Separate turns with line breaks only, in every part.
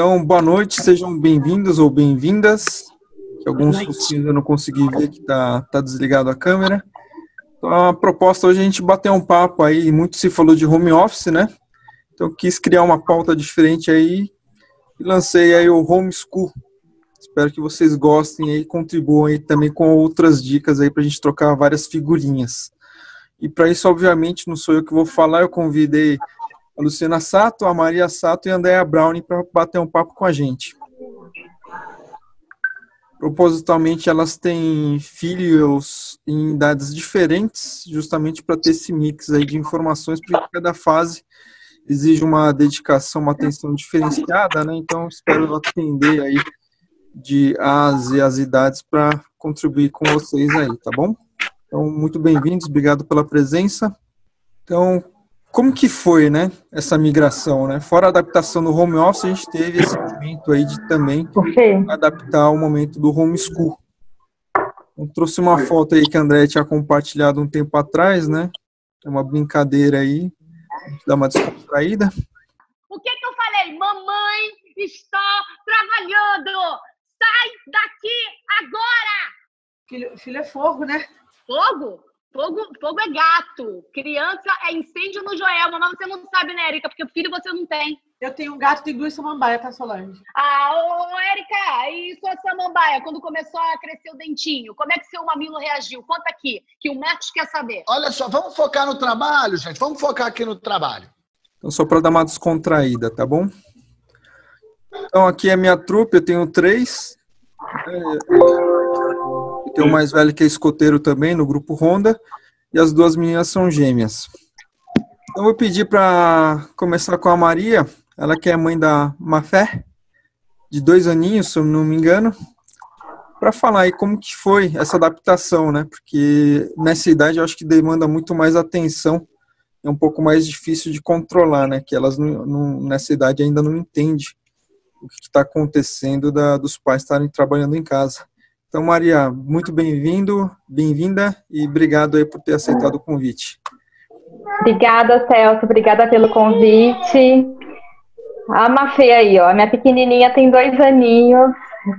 Então, boa noite, sejam bem-vindos ou bem-vindas. Alguns eu não consegui ver que tá, tá desligado a câmera. Então, a proposta hoje é a gente bater um papo aí, muito se falou de home office, né? Então, quis criar uma pauta diferente aí e lancei aí o Homeschool. Espero que vocês gostem e contribuam aí também com outras dicas aí para a gente trocar várias figurinhas. E para isso, obviamente, não sou eu que vou falar, eu convidei a Luciana Sato, a Maria Sato e a Andrea Browning para bater um papo com a gente. Propositalmente, elas têm filhos em idades diferentes, justamente para ter esse mix aí de informações, porque cada fase exige uma dedicação, uma atenção diferenciada, né? Então, espero atender aí de as e as idades para contribuir com vocês aí, tá bom? Então, muito bem-vindos, obrigado pela presença. Então, como que foi, né, essa migração, né? Fora a adaptação do home office, a gente teve esse momento aí de também adaptar ao momento do homeschool. Eu trouxe uma foto aí que a André tinha compartilhado um tempo atrás, né? É uma brincadeira aí, dá uma descontraída.
O que que eu falei? Mamãe está trabalhando! Sai daqui agora!
Filho, filho é fogo, né?
Fogo? Fogo, fogo é gato. Criança é incêndio no Joelma, mas você não sabe, né, Erika? Porque filho você não tem.
Eu tenho um gato de duas samambaia, tá, Solange?
Ah, ô, Erika, e sua samambaia, quando começou a crescer o dentinho, como é que seu mamilo reagiu? Conta aqui, que o Marcos quer saber.
Olha só, vamos focar no trabalho, gente. Vamos focar aqui no trabalho.
Então, só para dar uma descontraída, tá bom? Então, aqui é minha trupe, eu tenho três. Eu tenho o mais velho que é escoteiro também, no grupo Honda. E as duas meninas são gêmeas. Então, eu vou pedir para começar com a Maria. Ela que é mãe da Mafé, de dois aninhos, se eu não me engano. Para falar aí como que foi essa adaptação, né? Porque nessa idade eu acho que demanda muito mais atenção. É um pouco mais difícil de controlar, né? Que elas não, não, nessa idade ainda não entendem o que está acontecendo da, dos pais estarem trabalhando em casa. Então, Maria, muito bem-vindo, bem-vinda e obrigado aí por ter aceitado o convite.
Obrigada, Celso, obrigada pelo convite. A Mafê aí, ó, minha pequenininha tem dois aninhos,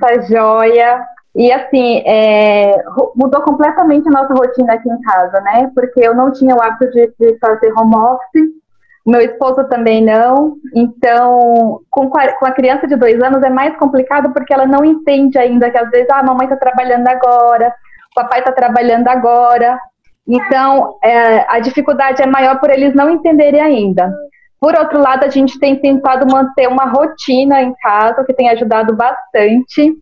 essa joia. E assim, é, mudou completamente a nossa rotina aqui em casa, né? Porque eu não tinha o hábito de, de fazer home office meu esposo também não. Então, com, com a criança de dois anos é mais complicado porque ela não entende ainda que às vezes ah, a mamãe está trabalhando agora, o papai está trabalhando agora. Então, é, a dificuldade é maior por eles não entenderem ainda. Por outro lado, a gente tem tentado manter uma rotina em casa, que tem ajudado bastante,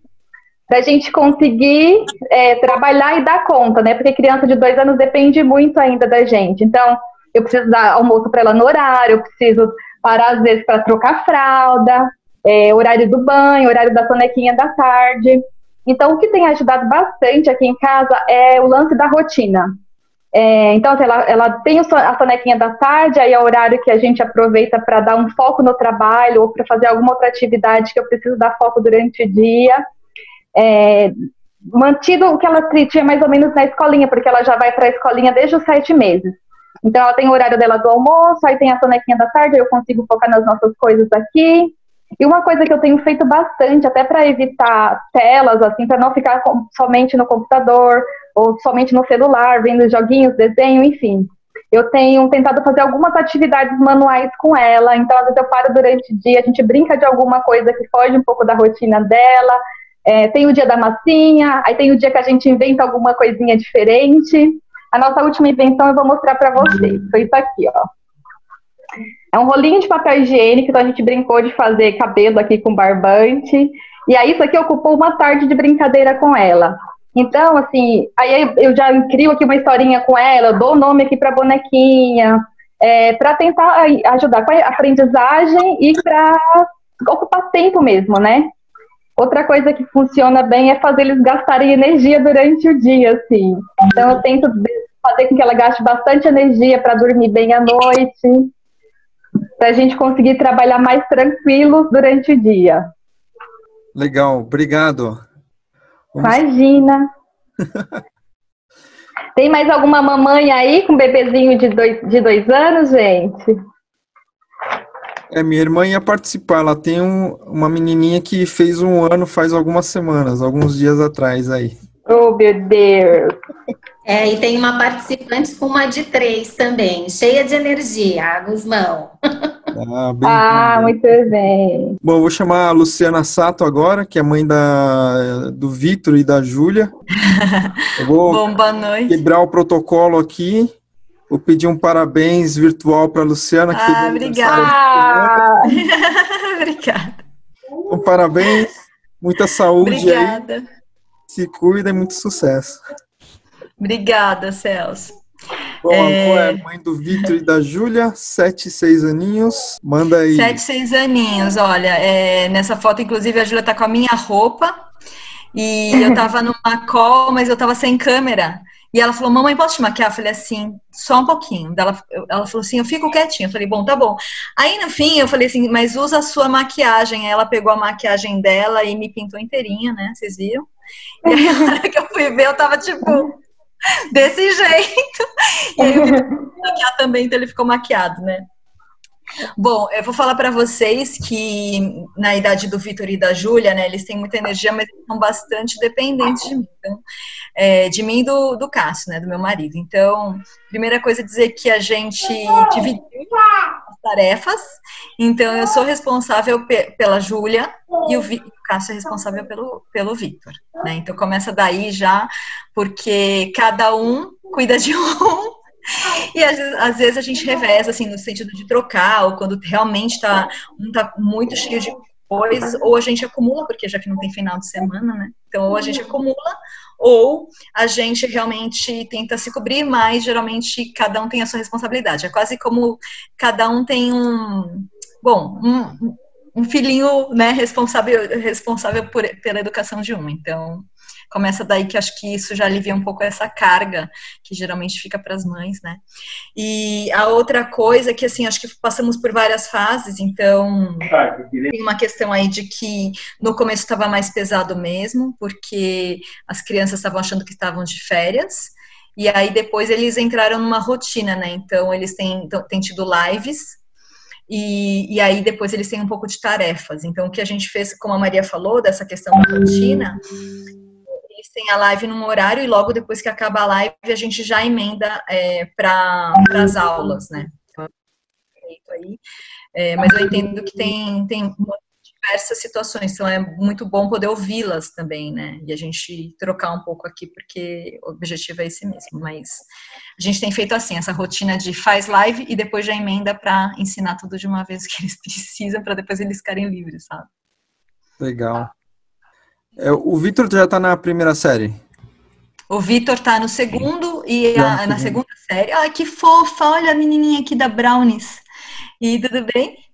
para a gente conseguir é, trabalhar e dar conta, né? Porque criança de dois anos depende muito ainda da gente. Então, eu preciso dar almoço para ela no horário, eu preciso parar às vezes para trocar fralda, é, horário do banho, horário da sonequinha da tarde. Então, o que tem ajudado bastante aqui em casa é o lance da rotina. É, então, assim, ela, ela tem a sonequinha da tarde, aí é o horário que a gente aproveita para dar um foco no trabalho ou para fazer alguma outra atividade que eu preciso dar foco durante o dia. É, mantido o que ela tinha mais ou menos na escolinha, porque ela já vai para a escolinha desde os sete meses. Então ela tem o horário dela do almoço, aí tem a sonequinha da tarde, eu consigo focar nas nossas coisas aqui. E uma coisa que eu tenho feito bastante, até para evitar telas, assim, para não ficar somente no computador ou somente no celular, vendo joguinhos, desenho, enfim. Eu tenho tentado fazer algumas atividades manuais com ela, então às vezes eu paro durante o dia, a gente brinca de alguma coisa que foge um pouco da rotina dela. É, tem o dia da massinha, aí tem o dia que a gente inventa alguma coisinha diferente. A nossa última invenção eu vou mostrar para vocês. Foi isso aqui, ó. É um rolinho de papel higiênico, então a gente brincou de fazer cabelo aqui com barbante. E aí isso aqui ocupou uma tarde de brincadeira com ela. Então, assim, aí eu já crio aqui uma historinha com ela, dou o nome aqui para bonequinha, é, para tentar ajudar com a aprendizagem e para ocupar tempo mesmo, né? Outra coisa que funciona bem é fazer eles gastarem energia durante o dia, assim. Então eu tento fazer com que ela gaste bastante energia para dormir bem à noite, para a gente conseguir trabalhar mais tranquilos durante o dia.
Legal, obrigado.
Vamos... Imagina. Tem mais alguma mamãe aí com bebezinho de dois, de dois anos, gente?
É, minha irmã ia participar. Ela tem um- uma menininha que fez um ano faz algumas semanas, alguns dias atrás aí.
Oh, meu Deus.
É, e tem uma participante com uma de três também, cheia de energia, Guzmão.
Ah, bem
Ah, muito bem.
Bom, vou chamar a Luciana Sato agora, que é mãe da, do Vitor e da Júlia. Eu vou
Bom, boa noite.
quebrar o protocolo aqui. Vou pedir um parabéns virtual para a Luciana. Que
Ah,
Ah,
Obrigada.
Então, parabéns, muita saúde aí,
Obrigada.
se cuida e muito sucesso.
Obrigada, Celso.
Bom,
É.
é mãe do Vitor e da Júlia, sete seis aninhos. Manda aí.
Sete, seis aninhos, olha, é, nessa foto, inclusive, a Júlia tá com a minha roupa e eu tava numa call, mas eu tava sem câmera. E ela falou, mamãe, posso te maquiar? Eu falei assim, só um pouquinho. Ela, ela falou assim, eu fico quietinha. Eu falei, bom, tá bom. Aí, no fim, eu falei assim, mas usa a sua maquiagem. Aí ela pegou a maquiagem dela e me pintou inteirinha, né? Vocês viram? E aí, a hora que eu fui ver, eu tava, tipo, desse jeito. E aí, eu fui maquiar também, então ele ficou maquiado, né? Bom, eu vou falar para vocês que na idade do Vitor e da Júlia, né, eles têm muita energia, mas eles são bastante dependentes de mim. Então, é, de mim e do, do Cássio, né, do meu marido. Então, primeira coisa é dizer que a gente dividiu as tarefas. Então, eu sou responsável pe- pela Júlia e o, o Cássio é responsável pelo, pelo Vitor. Né? Então, começa daí já, porque cada um cuida de um. E às, vezes- às vezes a gente reveza, assim, no sentido de trocar, ou quando realmente tá, um tá muito cheio de coisas, ou a gente acumula, porque já que não tem final de semana, né? Então, ou a gente acumula, ou a gente realmente tenta se cobrir, mas geralmente cada um tem a sua responsabilidade. É quase como cada um tem um, bom, um, um filhinho, né, responsável, responsável por, pela educação de um. Então, começa daí que acho que isso já alivia um pouco essa carga que geralmente fica para as mães, né? E a outra coisa que assim, acho que passamos por várias fases, então tem uma questão aí de que no começo estava mais pesado mesmo, porque as crianças estavam achando que estavam de férias. E aí depois eles entraram numa rotina, né? Então eles têm, então, têm tido lives e, e, aí depois eles têm um pouco de tarefas. Então o que a gente fez, como a Maria falou, dessa questão da rotina, têm a live num horário e logo depois que acaba a live a gente já emenda é, para as aulas, né? Então, aí, é, mas eu entendo que tem, tem diversas situações, então é muito bom poder ouvi-las também, né? E a gente trocar um pouco aqui, porque o objetivo é esse mesmo. Mas a gente tem feito assim, essa rotina de faz live e depois já emenda para ensinar tudo de uma vez que eles precisam, para depois eles ficarem livres, sabe?
Legal. É, o Vitor já está na primeira série.
O Vitor tá no segundo e a, na segunda série. Ai, que fofa! Olha a menininha aqui da Brownies. E tudo bem?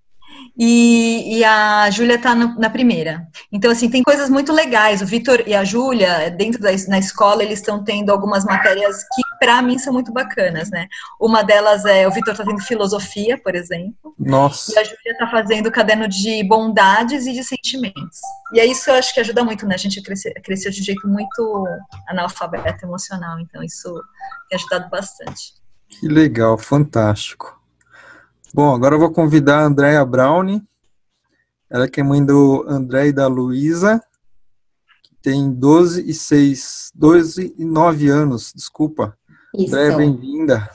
E, e a Júlia tá no, na primeira. Então, assim, tem coisas muito legais. O Vitor e a Júlia, dentro da na escola, eles estão tendo algumas matérias que, para mim, são muito bacanas, né? Uma delas é, o Vitor tá tendo filosofia, por exemplo.
Nossa.
E a Júlia tá fazendo caderno de bondades e de sentimentos. E é isso eu acho que ajuda muito, né? A gente crescer, crescer de um jeito muito analfabeto emocional. Então, isso tem ajudado bastante.
Que legal, fantástico. Bom, agora eu vou convidar a Andréa Brownie, ela que é mãe do André e da Luísa, que tem 12 e 6, 12 e 9 anos, desculpa.
Isso.
Andréa, bem-vinda.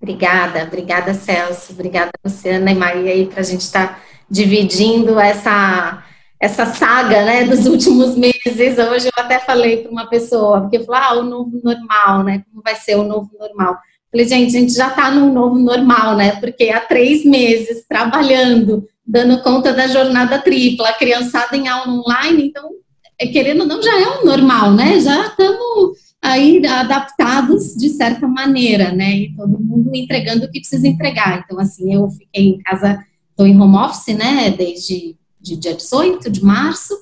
Obrigada, obrigada Celso, obrigada Luciana e Maria aí para a gente estar tá dividindo essa essa saga, né, dos últimos meses. Hoje eu até falei para uma pessoa, porque falou, ah, o novo normal, né, como vai ser o novo normal? Falei, gente, a gente já está no novo normal, né? Porque há três meses trabalhando, dando conta da jornada tripla, criançada em aula online, então, querendo ou não, já é um normal, né? Já estamos aí adaptados de certa maneira, né? E todo mundo entregando o que precisa entregar. Então, assim, eu fiquei em casa, estou em home office, né? Desde de dia 18 de março.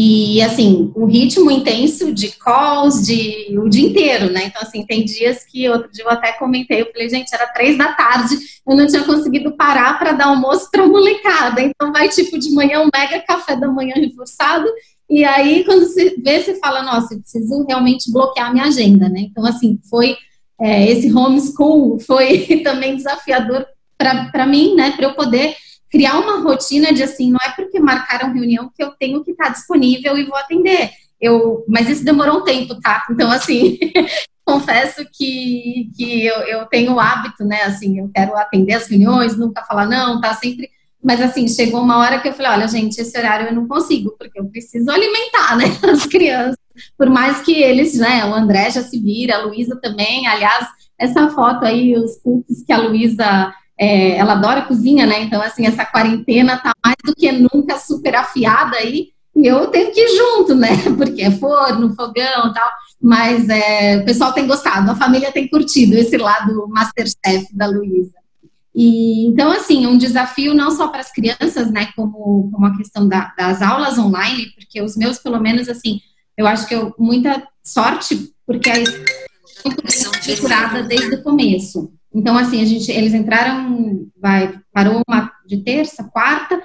E, assim, um ritmo intenso de calls de o dia inteiro, né? Então, assim, tem dias que outro dia eu até comentei, eu falei, gente, era três da tarde, eu não tinha conseguido parar para dar almoço para molecada. Então, vai tipo de manhã um mega café da manhã reforçado. E aí, quando você vê, você fala, nossa, eu preciso realmente bloquear a minha agenda, né? Então, assim, foi é, esse homeschool foi também desafiador para mim, né? Para eu poder criar uma rotina de assim, não é porque marcaram reunião que eu tenho que estar disponível e vou atender. Eu, mas isso demorou um tempo, tá? Então, assim, confesso que, que eu, eu tenho o hábito, né? Assim, eu quero atender as reuniões, nunca falar não, tá sempre. Mas assim, chegou uma hora que eu falei, olha, gente, esse horário eu não consigo, porque eu preciso alimentar, né, as crianças. Por mais que eles, né, o André já se vira, a Luísa também, aliás, essa foto aí, os cookies que a Luísa, é, ela adora cozinha, né, então assim, essa quarentena tá mais do que nunca super afiada aí, e eu tenho que ir junto, né, porque é forno, fogão tal, mas é, o pessoal tem gostado, a família tem curtido esse lado Masterchef da Luísa. E, então, assim, um desafio não só para as crianças, né, como, como a questão da, das aulas online, porque os meus, pelo menos, assim, eu acho que eu, muita sorte, porque a estruturada desde o começo. Então, assim, a gente, eles entraram, vai, parou uma de terça, quarta,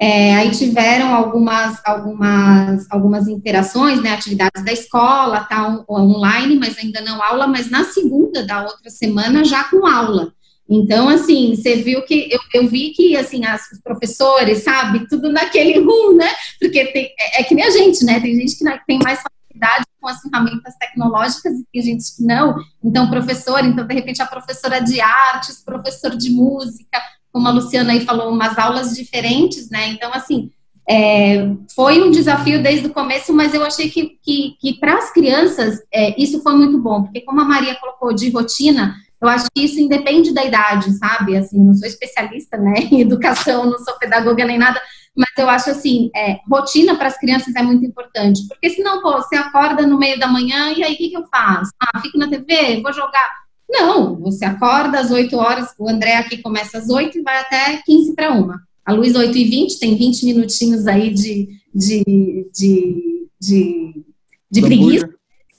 é, aí tiveram algumas, algumas, algumas interações, né, atividades da escola, tal, online, mas ainda não aula, mas na segunda da outra semana já com aula. Então, assim, você viu que eu, eu vi que assim, as, os professores, sabe, tudo naquele rum, né? Porque tem, é, é, que nem a gente, né? Tem gente que tem mais facilidade com as ferramentas tecnológicas e tem gente que não. Então, professor, então, de repente, a professora de artes, professor de música, como a Luciana aí falou, umas aulas diferentes, né? Então, assim, é, foi um desafio desde o começo, mas eu achei que, que, que para as crianças é, isso foi muito bom, porque como a Maria colocou de rotina, eu acho que isso independe da idade, sabe? Assim, não sou especialista, né, em educação, não sou pedagoga nem nada, mas eu acho assim, é, rotina para as crianças é muito importante, porque senão, pô, você acorda no meio da manhã e aí o que, que eu faço? Ah, fico na TV, vou jogar. Não, você acorda às 8 horas, o André aqui começa às 8 e vai até 15 para uma. A Luiz 8 e 20, tem 20 minutinhos aí de, de, de, de, de preguiça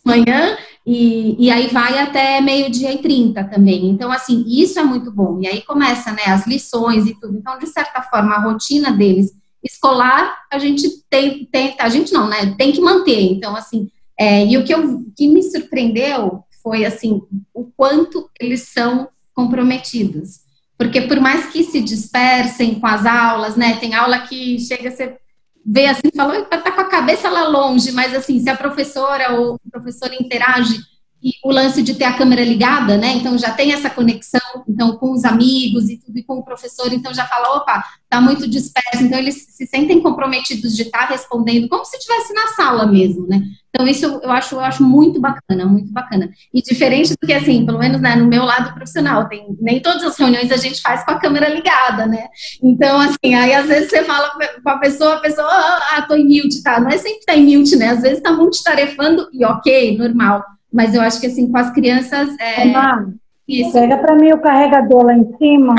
manhã, e, e aí vai até meio-dia e 30 também. Então, assim, isso é muito bom. E aí começa, né, as lições e tudo. Então, de certa forma, a rotina deles escolar, a gente tem, tem a gente não, né, tem que manter. Então, assim, é, e o que, eu, que me surpreendeu foi, assim, o quanto eles são comprometidos. Porque por mais que se dispersem com as aulas, né, tem aula que chega a ser vê assim, falou, tá com a cabeça lá longe, mas assim, se a professora ou o professor interage e o lance de ter a câmera ligada, né? Então já tem essa conexão, então com os amigos e tudo e com o professor, então já fala, opa, tá muito disperso, então eles se sentem comprometidos de estar tá respondendo como se estivesse na sala mesmo, né? Então isso eu acho, eu acho muito bacana, muito bacana. E diferente do que assim, pelo menos né, no meu lado profissional, tem nem todas as reuniões a gente faz com a câmera ligada, né? Então assim, aí às vezes você fala com a pessoa, a pessoa, ah, tô em mute, tá? Não é sempre tá em mute, né? Às vezes tá multitarefando e ok, normal mas eu acho que assim, com as crianças. É...
isso. Pega para mim o carregador lá em cima.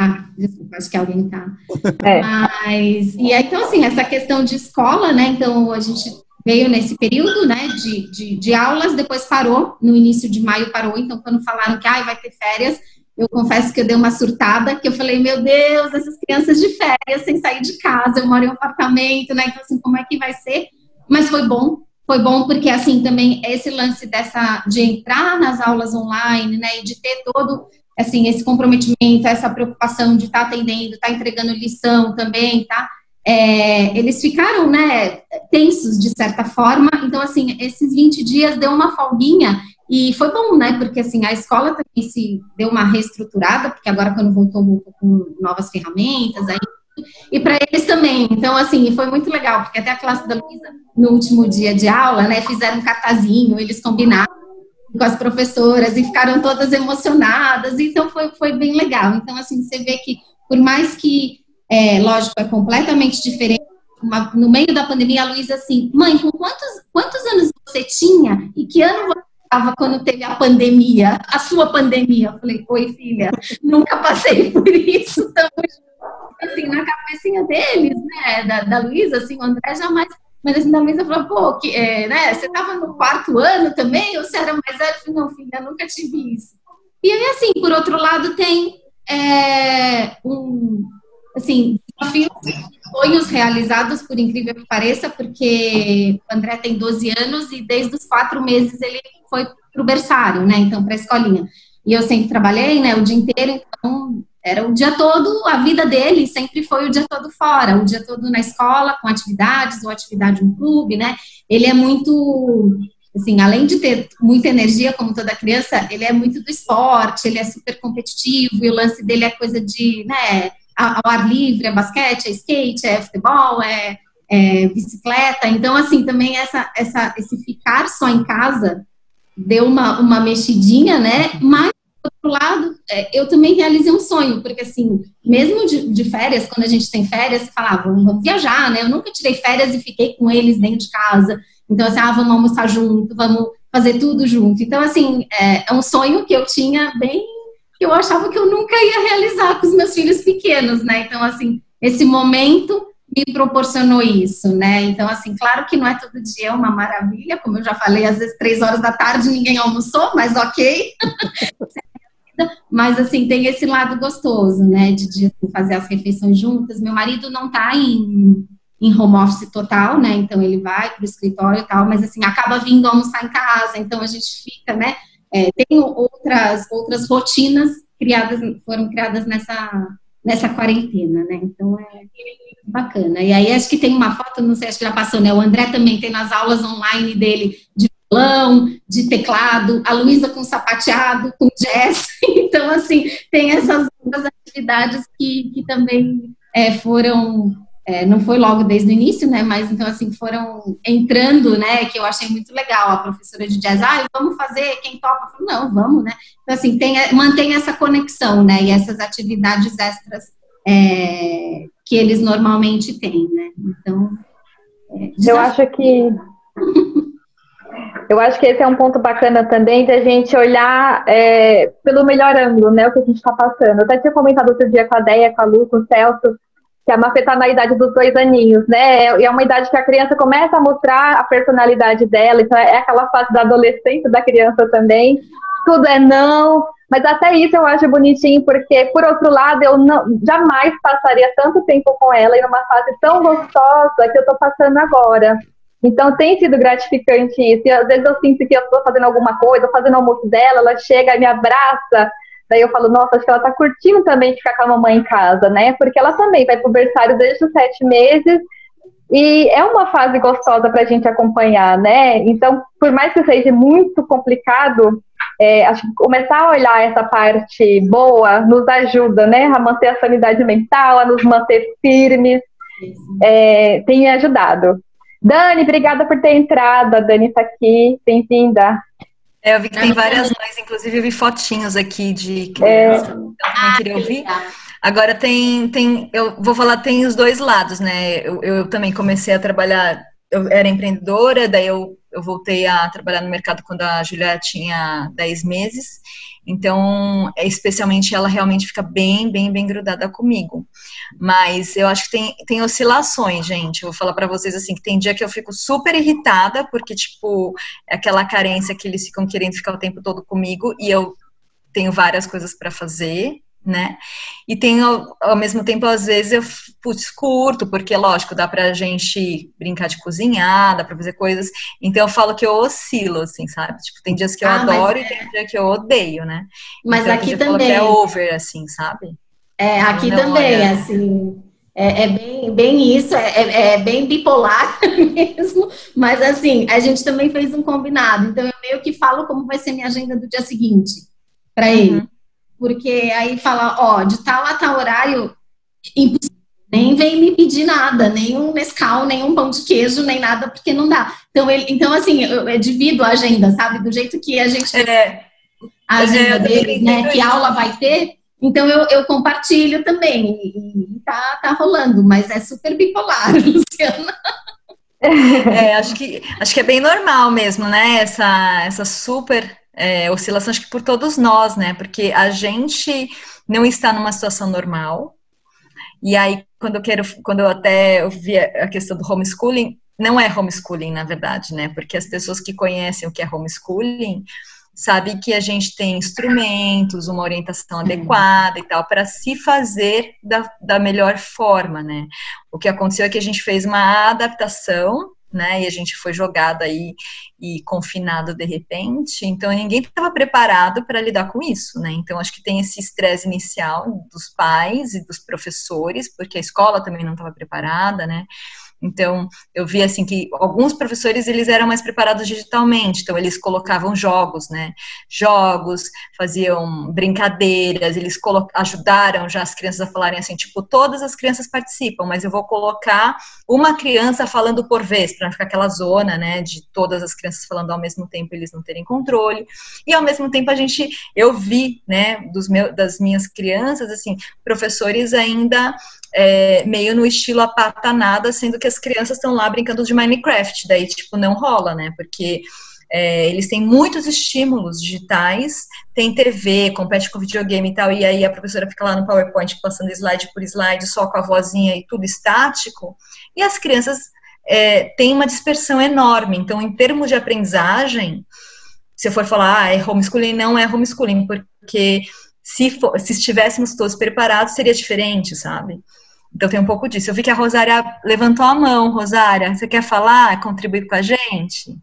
Ah, desculpa, acho que alguém tá. É. Mas, e aí, então, assim, essa questão de escola, né? Então, a gente veio nesse período, né, de, de, de aulas, depois parou, no início de maio parou, então, quando falaram que ah, vai ter férias, eu confesso que eu dei uma surtada, que eu falei, meu Deus, essas crianças de férias, sem sair de casa, eu moro em um apartamento, né, então, assim, como é que vai ser? Mas foi bom, foi bom porque assim também esse lance dessa de entrar nas aulas online, né, e de ter todo assim esse comprometimento, essa preocupação de estar tá atendendo, estar tá entregando lição também, tá? É, eles ficaram, né, tensos de certa forma. Então assim, esses 20 dias deu uma folguinha e foi bom, né? Porque assim, a escola também se deu uma reestruturada, porque agora quando voltou, voltou com novas ferramentas, aí e para eles também. Então, assim, foi muito legal, porque até a classe da Luísa, no último dia de aula, né, fizeram um cartazinho, eles combinaram com as professoras e ficaram todas emocionadas, então foi, foi bem legal. Então, assim, você vê que, por mais que, é, lógico, é completamente diferente, uma, no meio da pandemia, a Luísa assim, mãe, com quantos, quantos anos você tinha e que ano você estava quando teve a pandemia, a sua pandemia? Eu falei, oi, filha, nunca passei por isso, estamos assim, na cabecinha deles, né, da, da Luísa, assim, o André jamais mas assim, da Luísa falou, pô, que, é, né, você estava no quarto ano também, ou você era mais velho? Falei, não, filha, nunca tive isso. E aí, assim, por outro lado, tem é, um, assim, desafios, sonhos realizados, por incrível que pareça, porque o André tem 12 anos e desde os quatro meses ele foi para o berçário, né, então, para a escolinha. E eu sempre trabalhei, né, o dia inteiro, então Era o dia todo, a vida dele sempre foi o dia todo fora, o dia todo na escola, com atividades, ou atividade no clube, né? Ele é muito, assim, além de ter muita energia, como toda criança, ele é muito do esporte, ele é super competitivo, e o lance dele é coisa de, né, ao ar livre, é basquete, é skate, é futebol, é, é bicicleta. Então, assim, também essa, essa, esse ficar só em casa deu uma, uma mexidinha, né? Mas outro lado, é, eu também realizei um sonho, porque assim, mesmo de, de férias, quando a gente tem férias, você fala, ah, vamos, viajar, né? Eu nunca tirei férias e fiquei com eles dentro de casa. Então, assim, ah, vamos almoçar junto, vamos fazer tudo junto. Então, assim, é, é um sonho que eu tinha bem. que eu achava que eu nunca ia realizar com os meus filhos pequenos, né? Então, assim, esse momento me proporcionou isso, né? Então, assim, claro que não é todo dia uma maravilha, como eu já falei, às vezes três horas da tarde ninguém almoçou, mas ok. mas, assim, tem esse lado gostoso, né? De, de fazer as refeições juntas. Meu marido não tá em, em home office total, né? Então, ele vai para o escritório e tal, mas, assim, acaba vindo almoçar em casa, então a gente fica, né? É, tem outras, outras rotinas criadas, foram criadas nessa, nessa quarentena, né? Então, é bacana. E aí acho que tem uma foto, não sei, acho que já passou, né? O André também tem nas aulas online dele de violão, de teclado, a Luísa com sapateado, com jazz. Então, assim, tem essas atividades que, que também é, foram, é, não foi logo desde o início, né? Mas então, assim, foram entrando, né? Que eu achei muito legal. A professora de jazz, ah, vamos fazer, quem topa? Falei, não, vamos, né? Então, assim, tem, mantém essa conexão, né? E essas atividades extras é, que eles normalmente têm, né? Então,
é, eu acho que eu acho que esse é um ponto bacana também de a gente olhar é, pelo melhor ângulo, né? O que a gente está passando. Eu até tinha comentado outro dia com a Deia, com a Lu, com o Celso, que a Mafê está na idade dos dois aninhos, né? E é uma idade que a criança começa a mostrar a personalidade dela, então é aquela fase da adolescência da criança também. Tudo é não, mas até isso eu acho bonitinho, porque, por outro lado, eu não, jamais passaria tanto tempo com ela em uma fase tão gostosa que eu estou passando agora. Então tem sido gratificante isso. E às vezes eu sinto que eu estou fazendo alguma coisa, fazendo almoço dela, ela chega e me abraça. Daí eu falo, nossa, acho que ela está curtindo também ficar com a mamãe em casa, né? Porque ela também vai pro berçário desde os sete meses. E é uma fase gostosa para a gente acompanhar, né? Então, por mais que seja muito complicado, é, acho que começar a olhar essa parte boa nos ajuda, né, a manter a sanidade mental, a nos manter firmes, é, tem me ajudado. Dani, obrigada por ter entrado, a Dani está aqui, bem-vinda.
É, eu vi que tem várias mães, inclusive eu vi fotinhos aqui de criança, é... então também queria ouvir. Agora tem, tem, eu vou falar, tem os dois lados, né? Eu, eu também comecei a trabalhar, eu era empreendedora, daí eu eu voltei a trabalhar no mercado quando a Julia tinha 10 meses. Então, é, especialmente ela realmente fica bem, bem, bem grudada comigo. Mas eu acho que tem, tem oscilações, gente. Eu vou falar para vocês assim, que tem dia que eu fico super irritada, porque, tipo, é aquela carência que eles ficam querendo ficar o tempo todo comigo e eu tenho várias coisas para fazer né? E tem, ao, ao, mesmo tempo, às vezes eu putz, curto, porque, lógico, dá pra gente brincar de cozinhar, dá pra fazer coisas. Então eu falo que eu oscilo, assim, sabe? Tipo, tem dias que eu ah, adoro é... e tem dias que eu odeio, né?
Mas
então,
aqui também.
é over, assim, sabe?
É, aqui Não, também, olha... assim. É, é, bem, bem isso, é, é, é, bem bipolar mesmo, mas assim, a gente também fez um combinado, então eu meio que falo como vai ser minha agenda do dia seguinte para uhum. Porque aí fala, ó, de tal a tal horário, impossível. Nem vem me pedir nada, nem um Nescau, nem um pão de queijo, nem nada, porque não dá. Então, ele, então assim, eu, eu divido a agenda, sabe? Do jeito que a gente
é,
a agenda é, deles, né? Que aula vai ter. Então, eu, eu compartilho também. E, e tá, tá rolando, mas é super bipolar, Luciana.
É, acho que, acho que é bem normal mesmo, né? Essa, essa super é, oscilação, acho que por todos nós, né? Porque a gente não está numa situação normal. E aí, quando eu quero, quando eu até ouvi a questão do homeschooling, não é homeschooling, na verdade, né? Porque as pessoas que conhecem o que é homeschooling sabem que a gente tem instrumentos, uma orientação adequada e tal, para se fazer da, da melhor forma, né? O que aconteceu é que a gente fez uma adaptação né? E a gente foi jogado aí e confinado de repente. Então ninguém estava preparado para lidar com isso, né? Então acho que tem esse estresse inicial dos pais e dos professores, porque a escola também não estava preparada, né? Então, eu vi assim que alguns professores eles eram mais preparados digitalmente, então eles colocavam jogos, né? Jogos, faziam brincadeiras, eles ajudaram já as crianças a falarem assim, tipo, todas as crianças participam, mas eu vou colocar uma criança falando por vez, para não ficar aquela zona, né, de todas as crianças falando ao mesmo tempo, eles não terem controle. E ao mesmo tempo a gente eu vi, né, dos meus das minhas crianças assim, professores ainda é, meio no estilo apatanada, sendo que as crianças estão lá brincando de Minecraft, daí, tipo, não rola, né? Porque é, eles têm muitos estímulos digitais, tem TV, compete com videogame e tal, e aí a professora fica lá no PowerPoint passando slide por slide, só com a vozinha e tudo estático, e as crianças é, têm uma dispersão enorme. Então, em termos de aprendizagem, se eu for falar, ah, é homeschooling, não é homeschooling, porque se, for, se estivéssemos todos preparados, seria diferente, sabe? Então tem um pouco disso. Eu vi que a Rosária levantou a mão. Rosária, você quer falar, contribuir com a gente?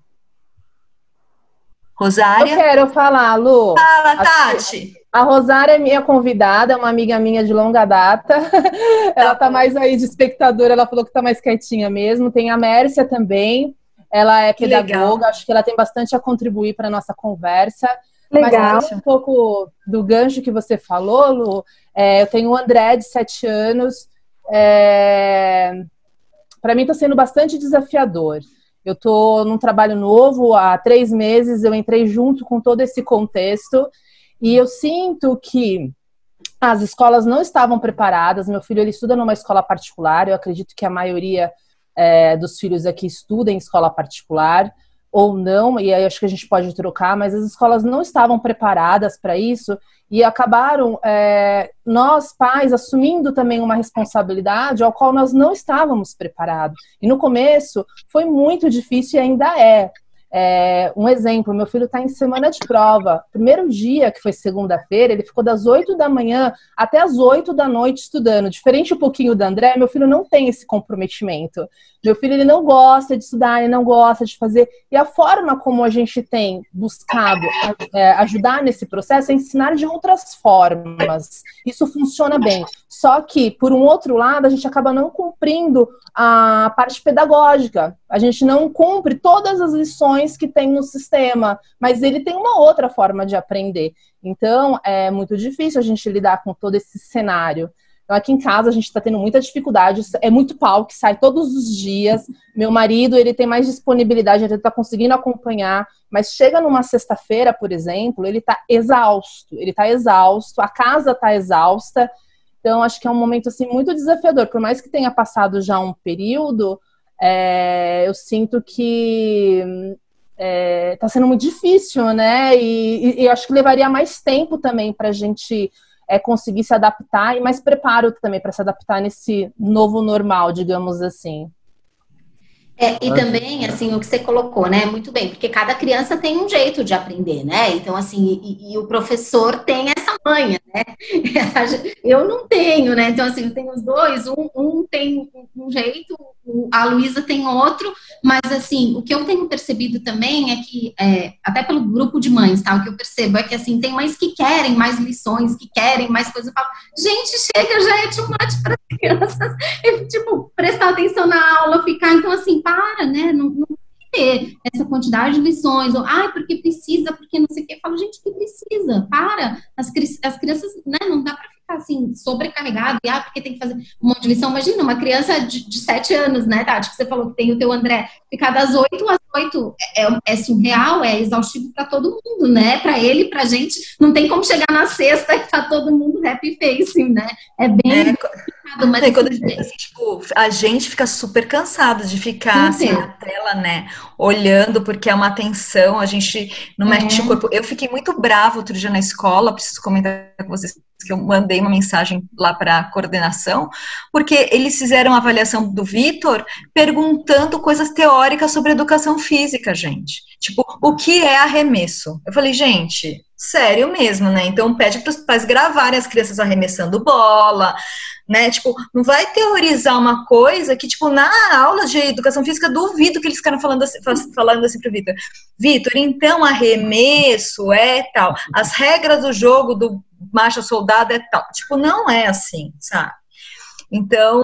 Rosária?
Eu quero falar, Lu.
Fala, Tati.
A Rosária é minha convidada, é uma amiga minha de longa data. ela tá, mais aí de espectadora, ela falou que tá mais quietinha mesmo. Tem a Mércia também. Ela é que pedagoga, legal. acho que ela tem bastante a contribuir para nossa conversa. Legal. Mas um pouco do gancho que você falou, Lu. É, eu tenho o André, de 7 anos. É... Para mim está sendo bastante desafiador. Eu estou num trabalho novo há três meses, eu entrei junto com todo esse contexto e eu sinto que as escolas não estavam preparadas. Meu filho ele estuda numa escola particular, eu acredito que a maioria é, dos filhos aqui estuda em escola particular ou não, e aí acho que a gente pode trocar, mas as escolas não estavam preparadas para isso e acabaram é, nós, pais, assumindo também uma responsabilidade ao qual nós não estávamos preparados. E no começo foi muito difícil e ainda é. É, um exemplo, meu filho está em semana de prova. Primeiro dia, que foi segunda-feira, ele ficou das 8 da manhã até as 8 da noite estudando. Diferente um pouquinho do André, meu filho não tem esse comprometimento. Meu filho ele não gosta de estudar, ele não gosta de fazer. E a forma como a gente tem buscado é, ajudar nesse processo é ensinar de outras formas. Isso funciona bem. Só que, por um outro lado, a gente acaba não cumprindo a parte pedagógica. A gente não cumpre todas as lições que tem no sistema, mas ele tem uma outra forma de aprender. Então, é muito difícil a gente lidar com todo esse cenário. Então, aqui em casa a gente está tendo muita dificuldade, é muito pau que sai todos os dias. Meu marido, ele tem mais disponibilidade, ele está conseguindo acompanhar, mas chega numa sexta-feira, por exemplo, ele está exausto, ele está exausto, a casa está exausta, então, acho que é um momento assim muito desafiador. Por mais que tenha passado já um período, é, eu sinto que está é, tá sendo muito difícil, né? E, e, acho que levaria mais tempo também para a gente é, conseguir se adaptar e mais preparo também para se adaptar nesse novo normal, digamos assim.
É, e também, assim, o que você colocou, né? Muito bem, porque cada criança tem um jeito de aprender, né? Então, assim, e, e, o professor tem essa manha, né? Eu não tenho, né? Então, assim, eu tenho os dois, um, um tem um jeito, a Luísa tem outro, mas, assim, o que eu tenho percebido também é que, é, até pelo grupo de mães, tá? O que eu percebo é que, assim, tem mães que querem mais lições, que querem mais coisas. Eu falo, gente, chega, já é too much para crianças. E, tipo, prestar atenção na aula, ficar. Então, assim, para, né? Não, não ter essa quantidade de lições, ou, ai, porque precisa, porque não sei o quê. Eu falo, gente, que precisa, para. As, as crianças, né, não dá para ficar assim, sobrecarregado, e ah, porque tem que fazer um monte de lição. Imagina, uma criança de, de anos, né, Tati, que você falou que tem o teu André, ficar das oito às oito é, é, é surreal, é exaustivo para todo mundo, né? Para ele, para gente, não tem como chegar na sexta e tá todo mundo happy face, né? É bem é, mas.
É, quando a, gente, assim, tipo, a gente fica super cansado de ficar assim, na tela, né? Olhando, porque é uma atenção, a gente não mexe o corpo. Eu fiquei muito bravo outro dia na escola, preciso comentar com vocês que eu mandei uma mensagem lá para a coordenação, porque eles fizeram a avaliação do Vitor perguntando coisas teóricas sobre educação física, gente. Tipo, o que é arremesso? Eu falei, gente, sério mesmo, né? Então pede para os pais gravarem as crianças arremessando bola, né? Tipo, não vai teorizar uma coisa que, tipo, na aula de educação física, duvido que eles ficaram falando assim, falando assim pro Vitor. Vitor, então arremesso é tal, as regras do jogo do macho soldado é tal. Tipo, não é assim, sabe? Então,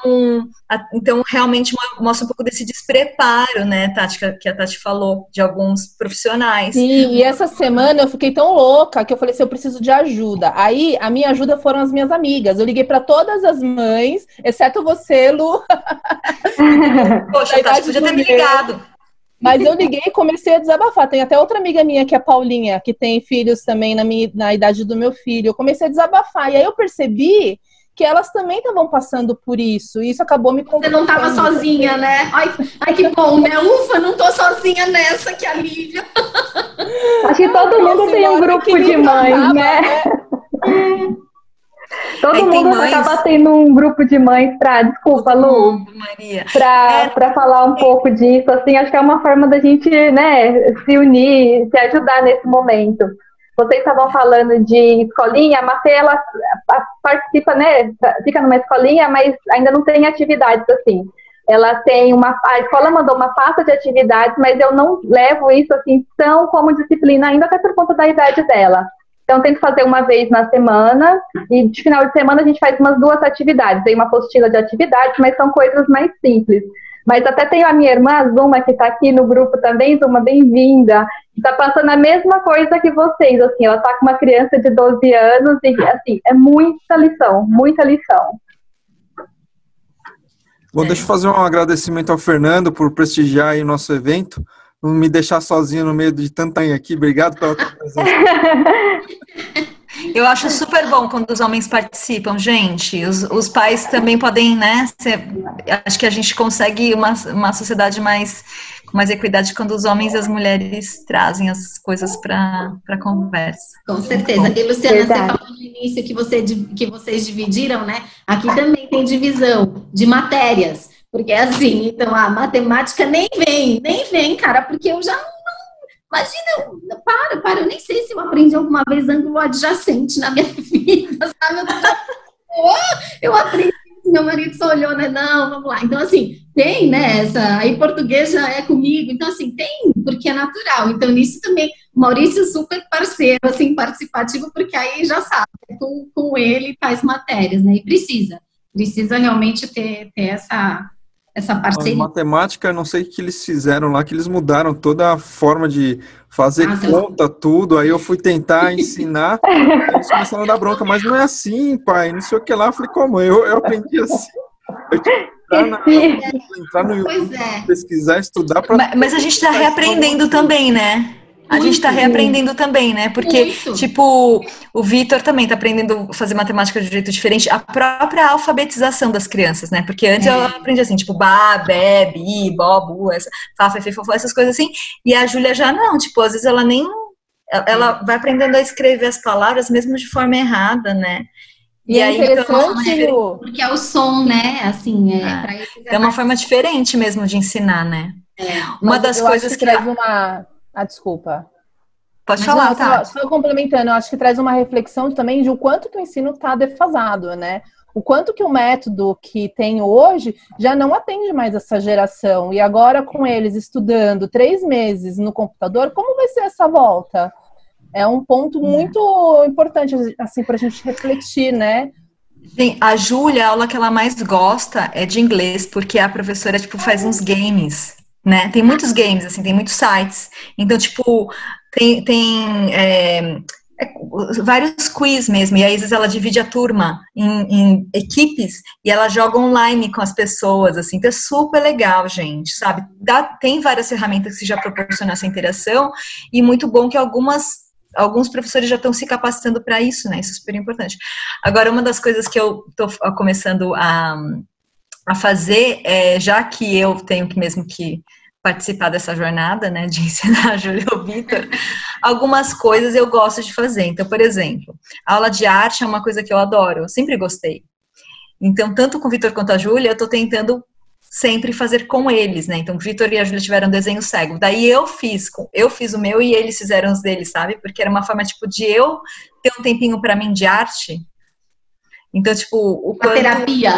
a, então realmente mostra um pouco desse despreparo, né, Tati, que a Tati falou, de alguns profissionais.
Sim, e essa semana eu fiquei tão louca que eu falei assim, eu preciso de ajuda. Aí, a minha ajuda foram as minhas amigas. Eu liguei para todas as mães, exceto você, Lu.
Poxa, Tati, podia ter me ligado.
Mas eu liguei e comecei a desabafar. Tem até outra amiga minha, que é a Paulinha, que tem filhos também na, minha, na idade do meu filho. Eu comecei a desabafar. E aí eu percebi que elas também estavam passando por isso. E isso acabou me
Você não estava sozinha, né? Ai, ai, que bom, né? Ufa, não tô sozinha nessa, que alívio.
Acho que todo mundo tem um grupo de mães, né? né? Todo Aí mundo mães... acaba tendo um grupo de mães para, desculpa, Lu, para é... falar um pouco disso. Assim, acho que é uma forma da gente, né, se unir, se ajudar nesse momento. Vocês estavam falando de escolinha, a Mafê, ela participa, né? Fica numa escolinha, mas ainda não tem atividades assim. Ela tem uma. A escola mandou uma pasta de atividades, mas eu não levo isso assim tão como disciplina, ainda até por conta da idade dela. Então, tem que fazer uma vez na semana, e de final de semana a gente faz umas duas atividades. Tem uma apostila de atividades, mas são coisas mais simples. Mas até tenho a minha irmã, Zuma, que está aqui no grupo também, Zuma, bem-vinda. Está passando a mesma coisa que vocês, assim, ela está com uma criança de 12 anos e, assim, é muita lição, muita lição.
Bom, deixa eu fazer um agradecimento ao Fernando por prestigiar o nosso evento, não me deixar sozinho no meio de tanta aqui. Obrigado pela tua presença.
Eu acho super bom quando os homens participam, gente. Os, os pais também podem, né? Ser, acho que a gente consegue uma, uma sociedade mais com mais equidade quando os homens e as mulheres trazem as coisas para a conversa.
Com certeza. E Luciana, Verdade. você falou no início que, você, que vocês dividiram, né? Aqui também tem divisão de matérias. Porque é assim, então a matemática nem vem, nem vem, cara, porque eu já não Imagina, para, para, eu nem sei se eu aprendi alguma vez ângulo adjacente na minha vida, sabe? Eu, eu aprendi, meu marido só olhou, né? Não, vamos lá. Então, assim, tem, né? Essa, aí português já é comigo, então, assim, tem, porque é natural. Então, nisso também, Maurício super parceiro, assim, participativo, porque aí já sabe, com, com ele faz matérias, né? E precisa, precisa realmente ter, ter essa essa parceria. A
matemática, não sei o que eles fizeram lá, que eles mudaram toda a forma de fazer ah, conta, tudo. Aí eu fui tentar ensinar, eles começaram a dar bronca, mas não é assim, pai, não sei o que lá. Eu falei, como? Eu, eu aprendi assim. Eu entrar, na, entrar no YouTube, é. pesquisar, estudar. Pra
mas, mas a gente está reaprendendo também, né? A gente está reaprendendo também, né? Porque, Muito. tipo, o Vitor também está aprendendo a fazer matemática de um jeito diferente. A própria alfabetização das crianças, né? Porque antes é. eu aprendi assim, tipo, ba, be, bi, bo, bu, essa, fa, fe, fe, fofo, essas coisas assim. E a Júlia já não, tipo, às vezes ela nem. Ela vai aprendendo a escrever as palavras mesmo de forma errada, né?
E, e é aí, interessante, então, porque é o som, né? Assim, é,
é. é uma forma diferente mesmo de ensinar, né?
É. Uma Mas das coisas que, que uma ah, desculpa.
Pode Mas falar, não,
tá? Só, só, complementando, eu acho que traz uma reflexão também de o quanto que o ensino está defasado, né? O quanto que o método que tem hoje já não atende mais essa geração. E agora, com eles estudando três meses no computador, como vai ser essa volta? É um ponto é. muito importante, assim, para a gente refletir, né?
Sim, a Júlia, a aula que ela mais gosta é de inglês, porque a professora, tipo, faz uns games né? Tem muitos games, assim, tem muitos sites. Então, tipo, tem, tem é, é, vários quiz mesmo. E às vezes, ela divide a turma em, em, equipes e ela joga online com as pessoas, assim. Então, é super legal, gente, sabe? Dá, tem várias ferramentas que já proporcionam essa interação e muito bom que algumas alguns professores já estão se capacitando para isso, né? Isso é super importante. Agora, uma das coisas que eu estou começando a, a fazer, é, já que eu tenho que mesmo que participar dessa jornada, né, de ensinar a Júlia e o Vitor, algumas coisas eu gosto de fazer. Então, por exemplo, aula de arte é uma coisa que eu adoro, eu sempre gostei. Então, tanto com o Vitor quanto a Júlia, eu estou tentando sempre fazer com eles, né? Então, o Vitor e a Júlia tiveram desenho cego. Daí eu fiz, eu fiz o meu e eles fizeram os deles, sabe? Porque era uma forma, tipo, de eu ter um tempinho para mim de arte. Então, tipo, o
Uma terapia.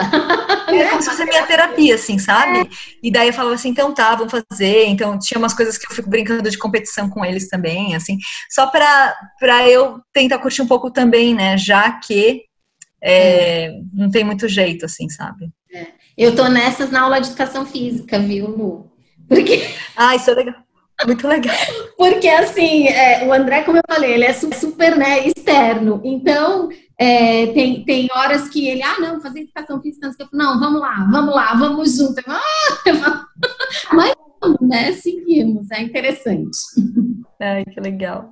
Era como se fosse a minha terapia, assim, sabe? E daí eu falava assim, então tá, vamos fazer. Então, tinha umas coisas que eu fico brincando de competição com eles também, assim. Só pra, pra eu tentar curtir um pouco também, né? Já que é, não tem muito jeito, assim, sabe?
Eu tô nessas na aula de educação física, viu, Lu? Porque,
Ah, isso é legal. Muito legal.
porque assim, é, o André, como eu falei, ele é su- super, né, externo. Então, é, tem, tem horas que ele, ah, não, fazer educação física, não sei o quê. não, vamos lá, vamos lá, vamos junto. Eu, "Ah", Mas vamos, né? Seguimos, é interessante.
Ai, que legal.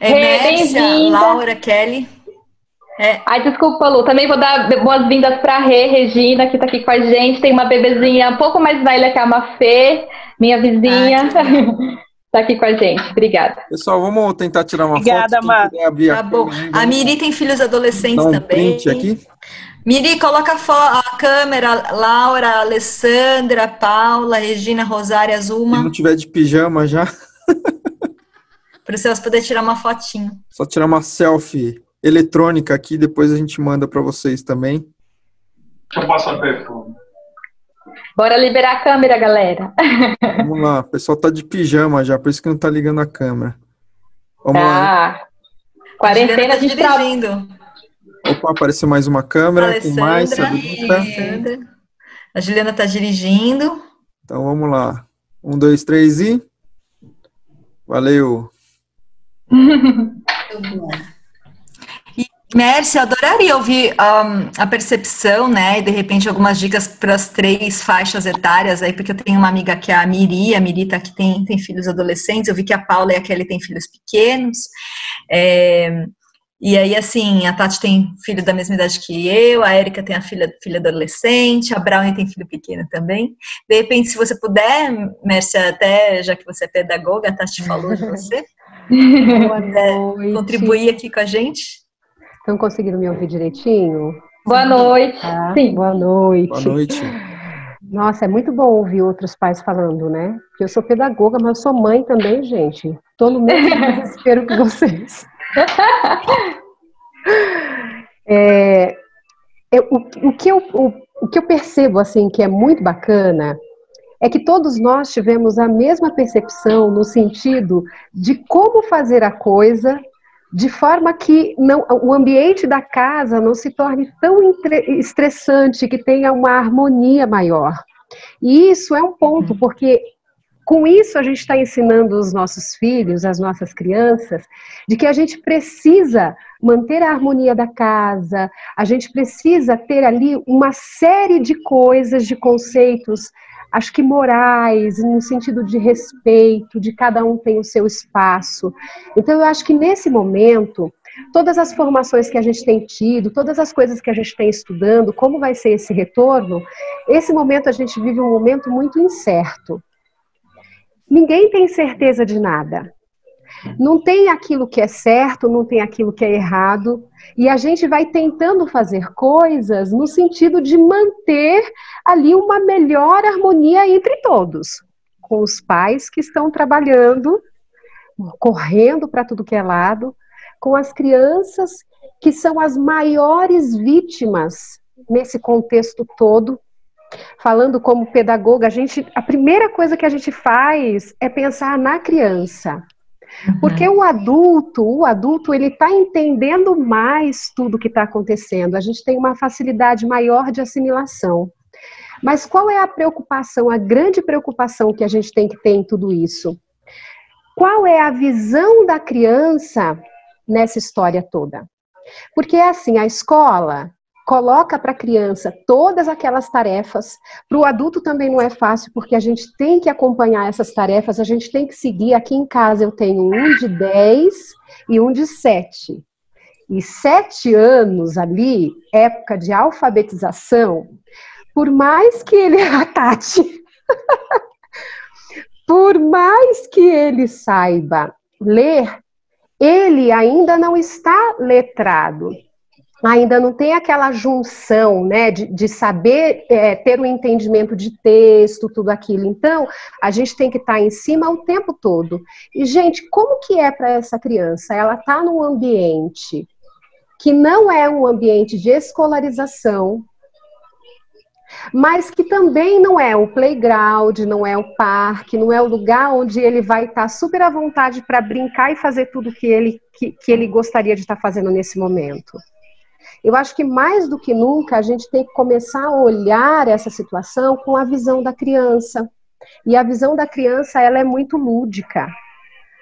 É, Mércia,
bem-vinda.
Laura, Kelly. É,
Ai, desculpa, Lu. Também vou dar boas-vindas para a Rê, Regina, que está aqui com a gente. Tem uma bebezinha um pouco mais velha que a Mafê, minha vizinha.
Ai, que
Está aqui com a gente. Obrigada.
Pessoal, vamos tentar tirar uma
Obrigada,
foto. Puder abrir
tá
a
bom.
câmera,
A Miri tem filhos adolescentes
um
também.
print aqui.
Miri, coloca a, a câmera. Laura, Alessandra, Paula, Regina, Rosária,
Se
Azuma.
não tiver de pijama já,
Para vocês poderem tirar uma fotinho.
só tirar uma selfie eletrônica aqui, depois a gente manda para vocês também.
Deixa eu passar perfume.
Bora liberar a câmera, galera.
Vamos lá, o pessoal tá de pijama já, por isso que não tá ligando a câmera. Vamos lá.
Tá. Quarentena, a gente
tá dirigindo.
Opa, apareceu mais uma câmera com mais
Alessandra. Alessandra. A Juliana tá dirigindo.
Então vamos lá. Um, dois, três e. Valeu.
Mércia, adoraria ouvir um, a percepção, né? E de repente algumas dicas para as três faixas etárias aí, porque eu tenho uma amiga que é a Miri, a Miri tá que tem, tem filhos adolescentes, eu vi que a Paula e a Kelly têm filhos pequenos. É, e aí, assim, a Tati tem filho da mesma idade que eu, a Erika tem a filha, filha adolescente, a Brownie tem filho pequeno também. De repente, se você puder, Mércia, até já que você é pedagoga, a Tati falou de você, contribuir aqui com a gente.
Estão conseguindo me ouvir direitinho?
Boa noite.
Tá?
Sim.
Boa noite.
Boa noite.
Nossa, é muito bom ouvir outros pais falando, né? Porque eu sou pedagoga, mas eu sou mãe também, gente. Tô no mesmo desespero que vocês. É, eu- o, o que eu, o, o que eu percebo, assim, que é muito bacana, é que todos nós tivemos a mesma percepção no sentido de como fazer a coisa de forma que não, o ambiente da casa não se torne tão estressante, que tenha uma harmonia maior. E isso é um ponto, porque com isso a gente está ensinando os nossos filhos, as nossas crianças, de que a gente precisa manter a harmonia da casa, a gente precisa ter ali uma série de coisas, de conceitos, acho que morais, no sentido de respeito, de cada um tem o seu espaço. Então, eu acho que nesse momento, todas as formações que a gente tem tido, todas as coisas que a gente tem estudando, como vai ser esse retorno, esse momento a gente vive um momento muito incerto. Ninguém tem certeza de nada. Não tem aquilo que é certo, não tem aquilo que é errado, e a gente vai tentando fazer coisas no sentido de manter ali uma melhor harmonia entre todos, com os pais que estão trabalhando, correndo para tudo que é lado, com as crianças que são as maiores vítimas nesse contexto todo. Falando como pedagoga, a gente, a primeira coisa que a gente faz é pensar na criança. Porque o adulto, o adulto, ele está entendendo mais tudo que está acontecendo. A gente tem uma facilidade maior de assimilação. Mas qual é a preocupação, a grande preocupação que a gente tem que ter em tudo isso? Qual é a visão da criança nessa história toda? Porque é assim, a escola coloca para a criança todas aquelas tarefas. Para o adulto também não é fácil, porque a gente tem que acompanhar essas tarefas, a gente tem que seguir. Aqui em casa eu tenho um de 10 e um de 7. E sete anos ali, época de alfabetização, por mais que ele, a Tati, por mais que ele saiba ler, ele ainda não está letrado. Ainda não tem aquela junção, né, de, de saber é, ter o um entendimento de texto, tudo aquilo. Então, a gente tem que estar em cima o tempo todo. E, gente, como que é para essa criança? Ela está num ambiente que não é um ambiente de escolarização, mas que também não é o playground, não é o parque, não é o lugar onde ele vai estar super à vontade para brincar e fazer tudo que ele, que, que ele gostaria de estar fazendo nesse momento. Eu acho que mais do que nunca a gente tem que começar a olhar essa situação com a visão da criança. E a visão da criança, ela é muito lúdica.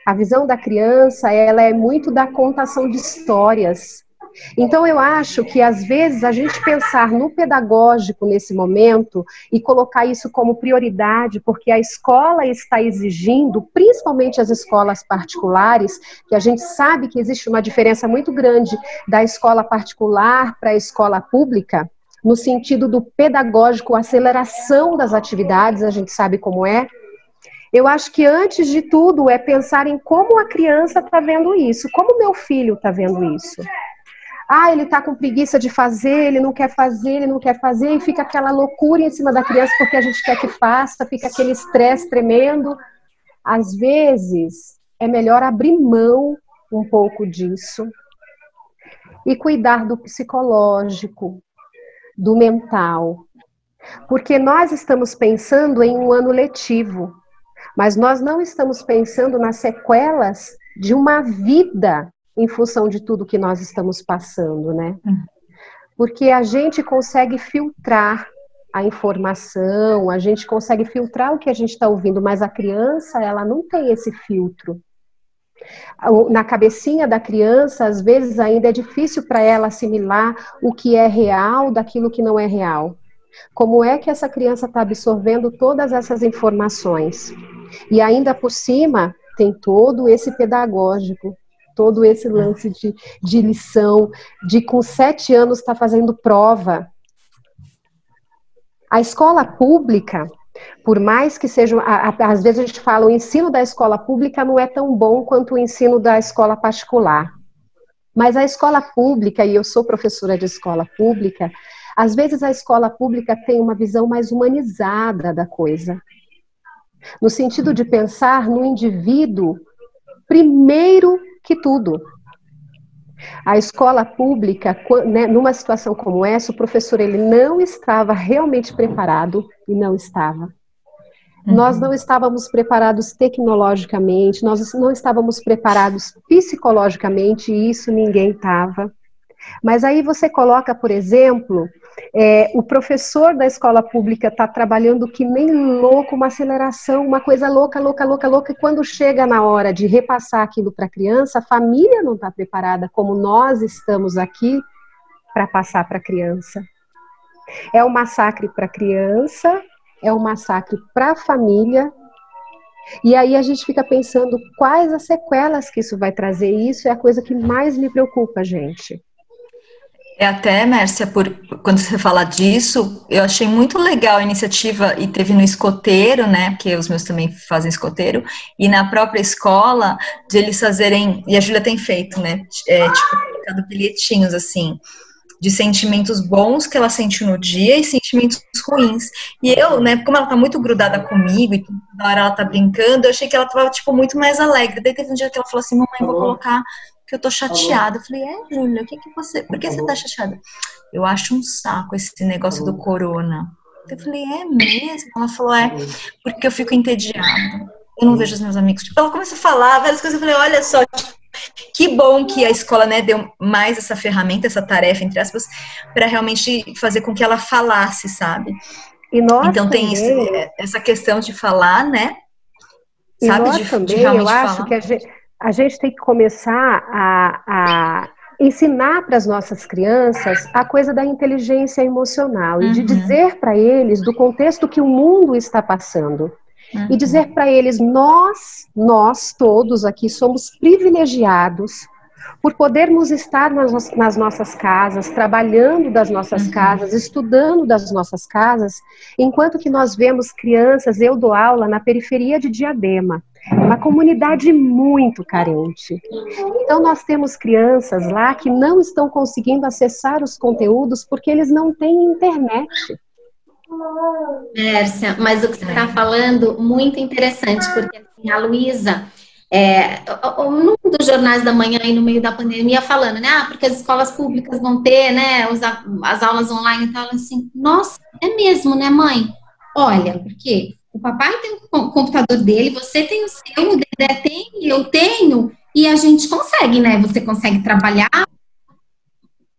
A visão da criança, ela é muito da contação de histórias. Então, eu acho que às vezes a gente pensar no pedagógico nesse momento e colocar isso como prioridade, porque a escola está exigindo, principalmente as escolas particulares, que a gente sabe que existe uma diferença muito grande da escola particular para a escola pública, no sentido do pedagógico, aceleração das atividades, a gente sabe como é. Eu acho que antes de tudo é pensar em como a criança está vendo isso, como meu filho está vendo isso. Ah, ele está com preguiça de fazer, ele não quer fazer, ele não quer fazer, e fica aquela loucura em cima da criança porque a gente quer que faça, fica aquele estresse tremendo. Às vezes, é melhor abrir mão um pouco disso e cuidar do psicológico, do mental. Porque nós estamos pensando em um ano letivo, mas nós não estamos pensando nas sequelas de uma vida em função de tudo que nós estamos passando, né? Uhum. Porque a gente consegue filtrar a informação, a gente consegue filtrar o que a gente está ouvindo, mas a criança, ela não tem esse filtro. Na cabecinha da criança, às vezes ainda é difícil para ela assimilar o que é real daquilo que não é real. Como é que essa criança está absorvendo todas essas informações? E ainda por cima, tem todo esse pedagógico, todo esse lance de, de lição, de com sete anos estar tá fazendo prova. A escola pública, por mais que seja, às vezes a gente fala, o ensino da escola pública não é tão bom quanto o ensino da escola particular. Mas a escola pública, e eu sou professora de escola pública, às vezes a escola pública tem uma visão mais humanizada da coisa. No sentido de pensar no indivíduo primeiro que tudo. A escola pública, né, numa situação como essa, o professor ele não estava realmente preparado e não estava. Uhum. Nós não estávamos preparados tecnologicamente, nós não estávamos preparados psicologicamente, e isso ninguém estava. Mas aí você coloca, por exemplo, é, o professor da escola pública está trabalhando que nem louco, uma aceleração, uma coisa louca, louca, louca, louca, e quando chega na hora de repassar aquilo para a criança, a família não está preparada como nós estamos aqui para passar para a criança. É um massacre para a criança, é um massacre para a família, e aí a gente fica pensando quais as sequelas que isso vai trazer. E isso é a coisa que mais me preocupa, gente.
É até, Mércia, por, quando você fala disso, eu achei muito legal a iniciativa, e teve no escoteiro, né, porque os meus também fazem escoteiro, e na própria escola, de eles fazerem, e a Júlia tem feito, né, é, tipo, colocado bilhetinhos, assim, de sentimentos bons que ela sentiu no dia e sentimentos ruins. E eu, né, como ela tá muito grudada comigo e toda hora ela tá brincando, eu achei que ela tava, tipo, muito mais alegre. Daí teve um dia que ela falou assim, mamãe, vou colocar que eu tô chateada. Eu falei, é, Júlia, o que que você, por que você tá chateada? Eu acho um saco esse negócio do corona. Eu falei, é mesmo? Ela falou, é, porque eu fico entediada. Eu não vejo os meus amigos. Tipo, ela começou a falar várias coisas. Eu falei, olha só, que bom que a escola, né, deu mais essa ferramenta, essa tarefa, entre aspas, para realmente fazer com que ela falasse, sabe? então tem isso, essa questão de falar, né?
Sabe? De, também, de eu acho falar. que a gente a gente tem que começar a, a ensinar para as nossas crianças a coisa da inteligência emocional uhum. e de uhum. dizer para eles do contexto que o mundo está passando. Uhum. E dizer para eles, nós, nós todos aqui somos privilegiados por podermos estar nas, nas nossas casas, trabalhando das nossas uhum. casas, estudando das nossas casas, enquanto que nós vemos crianças, eu dou aula na periferia de Diadema, uma comunidade muito carente. Então, nós temos crianças lá que não estão conseguindo acessar os conteúdos porque eles não têm internet.
Mércia, mas o que você está falando, muito interessante, porque assim, a Luísa, é, num dos jornais da manhã aí no meio da pandemia falando, né? Ah, porque as escolas públicas vão ter, né? As aulas online e tal, assim, nossa, é mesmo, né, mãe? Olha, porque o papai tem o computador dele, você tem o seu, o Dedé tem, eu tenho, e a gente consegue, né? Você consegue trabalhar.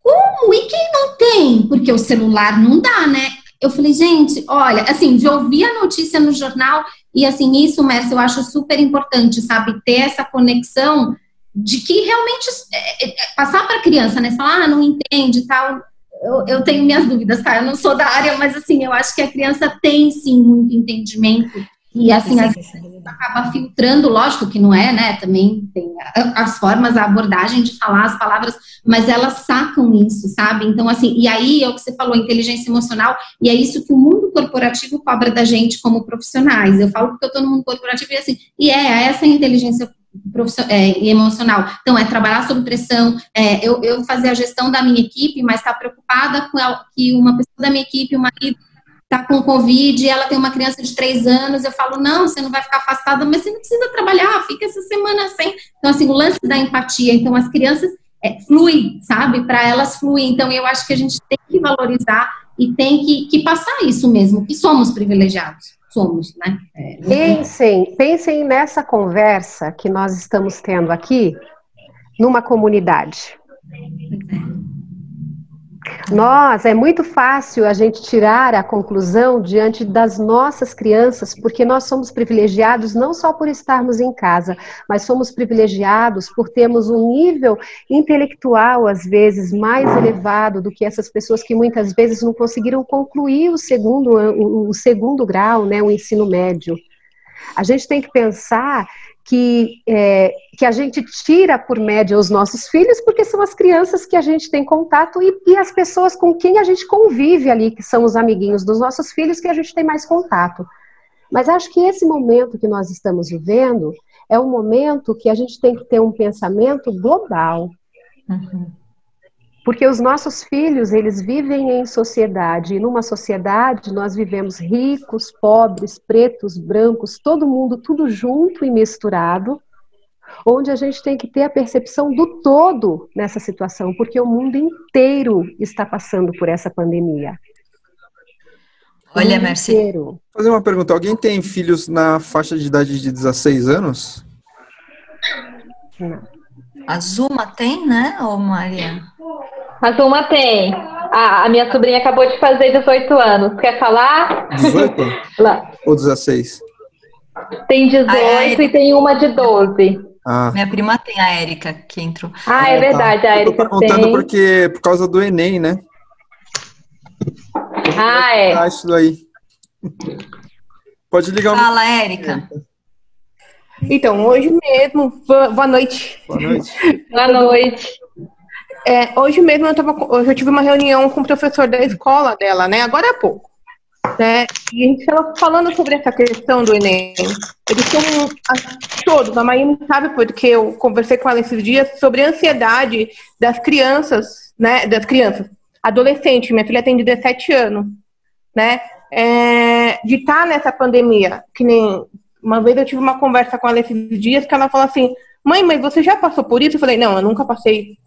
Como? E quem não tem? Porque o celular não dá, né? Eu falei, gente, olha, assim, de ouvir a notícia no jornal, e assim, isso, Messi, eu acho super importante, sabe? Ter essa conexão de que realmente é, é, é passar para a criança, né? Falar, ah, não entende tal eu, eu, tenho minhas dúvidas, tá? Eu não sou da área, mas assim, eu acho que a criança tem sim muito entendimento. E assim, às vezes acaba filtrando, lógico que não é, né? Também tem as formas, a abordagem de falar as palavras, mas elas sacam isso, sabe? Então, assim, e aí é o que você falou, inteligência emocional, e é isso que o mundo corporativo cobra da gente como profissionais. Eu falo porque eu tô no mundo corporativo e assim, e é essa inteligência é, e emocional. Então, é trabalhar sob pressão, é, eu, eu fazer a gestão da minha equipe, mas estar tá preocupada com ela, que uma pessoa da minha equipe, o marido, está com Covid ela tem uma criança de três anos, eu falo, não, você não vai ficar afastada, mas você não precisa trabalhar, fica essa semana sem. Então, assim, o lance da empatia, então as crianças é, flui, sabe? Para elas fluir. Então, eu acho que a gente tem que valorizar e tem que, que passar isso mesmo, que somos privilegiados somos, né? É,
pensem, pensem nessa conversa que nós estamos tendo aqui numa comunidade. Nós, é muito fácil a gente tirar a conclusão diante das nossas crianças, porque nós somos privilegiados não só por estarmos em casa, mas somos privilegiados por termos um nível intelectual, às vezes, mais elevado do que essas pessoas que muitas vezes não conseguiram concluir o segundo, o segundo grau, né, o ensino médio. A gente tem que pensar que, é, que a gente tira por média os nossos filhos, porque são as crianças que a gente tem contato e, e, as pessoas com quem a gente convive ali, que são os amiguinhos dos nossos filhos, que a gente tem mais contato. Mas acho que esse momento que nós estamos vivendo é um momento que a gente tem que ter um pensamento global. Uhum. Porque os nossos filhos, eles vivem em sociedade, e numa sociedade nós vivemos ricos, pobres, pretos, brancos, todo mundo, tudo junto e misturado, onde a gente tem que ter a percepção do todo nessa situação, porque o mundo inteiro está passando por essa pandemia.
Olha. Vou
fazer uma pergunta. Alguém tem filhos na faixa de idade de 16 anos?
Não. A Zuma tem, né, ô Maria?
Mas uma tem. a minha sobrinha acabou de fazer 18 anos. Quer falar?
18? Lá. Ou 16?
Tem 18 e tem uma de 12.
Ah. Minha prima tem, a Érica, que entrou.
Ah, é, é verdade, a Érica
tem. Eu tô porque por causa do Enem, né?
Ah, é.
Ah, isso daí. Pode ligar
o. Fala, Érica.
Então, hoje mesmo, boa noite.
Boa noite.
boa noite.
É, hoje mesmo eu, tava, hoje eu tive uma reunião com o professor da escola dela, né? Agora é pouco. Né? E a gente estava falando sobre essa questão do Enem. Eles são todos, a Maíra sabe porque eu conversei com ela esses dias sobre a ansiedade das crianças, né? Das crianças. Adolescente, minha filha tem 17 anos, né? É, de estar tá nessa pandemia, que nem uma vez eu tive uma conversa com ela esses dias que ela falou assim: Mãe, mas você já passou por isso? Eu falei: Não, eu nunca passei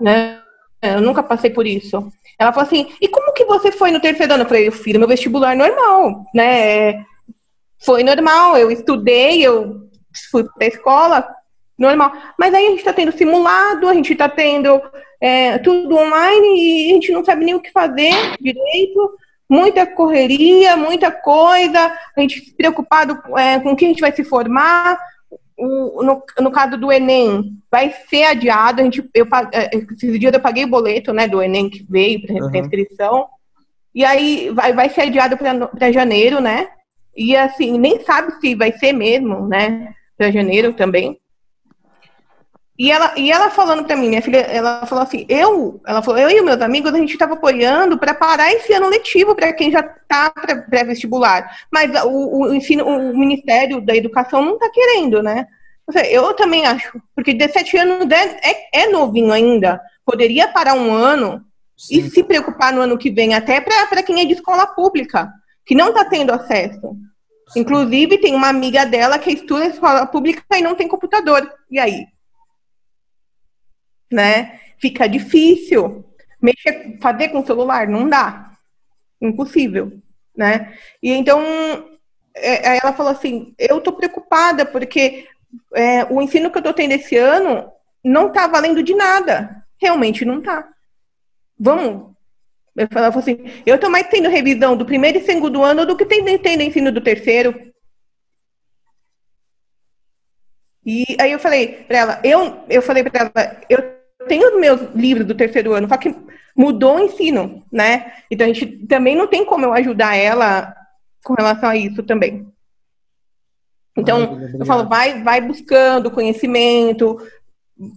né? Eu nunca passei por isso. Ela falou assim: e como que você foi no terceiro ano? Eu falei: eu fiz meu vestibular normal, né? Foi normal, eu estudei, eu fui pra escola, normal. Mas aí a gente tá tendo simulado, a gente tá tendo é, tudo online e a gente não sabe nem o que fazer direito. Muita correria, muita coisa, a gente preocupado é, com o que a gente vai se formar, o, no, no caso do Enem, vai ser adiado. A gente, eu, é, esses dias eu paguei o boleto né, do Enem que veio para uhum. inscrição. E aí vai, vai ser adiado para janeiro, né? E assim, nem sabe se vai ser mesmo, né? Para janeiro também. E ela, e ela falando para mim, minha filha, ela falou assim, eu, ela falou, eu e meus amigos, a gente estava apoiando para parar esse ano letivo para quem já está pré-vestibular. Mas o, o, ensino, o Ministério da Educação não está querendo, né? Eu também acho, porque 17 anos é, é, é novinho ainda. Poderia parar um ano Sim. e se preocupar no ano que vem, até para quem é de escola pública, que não está tendo acesso. Sim. Inclusive, tem uma amiga dela que estuda escola pública e não tem computador. E aí? Né? Fica difícil. Mexer, fazer com o celular não dá. Impossível, né? E então é, ela falou assim, eu tô preocupada porque é, o ensino que eu tô tendo esse ano não tá valendo de nada. Realmente não tá. Vamos. Eu falava assim, eu tô mais tendo revisão do primeiro e segundo ano do que tendo, tendo ensino do terceiro. E aí eu falei para ela, eu, eu falei para ela, eu tenho os meus livros do terceiro ano, só que mudou o ensino, né? Então a gente também não tem como eu ajudar ela com relação a isso também. Então, eu falo, vai, vai buscando conhecimento,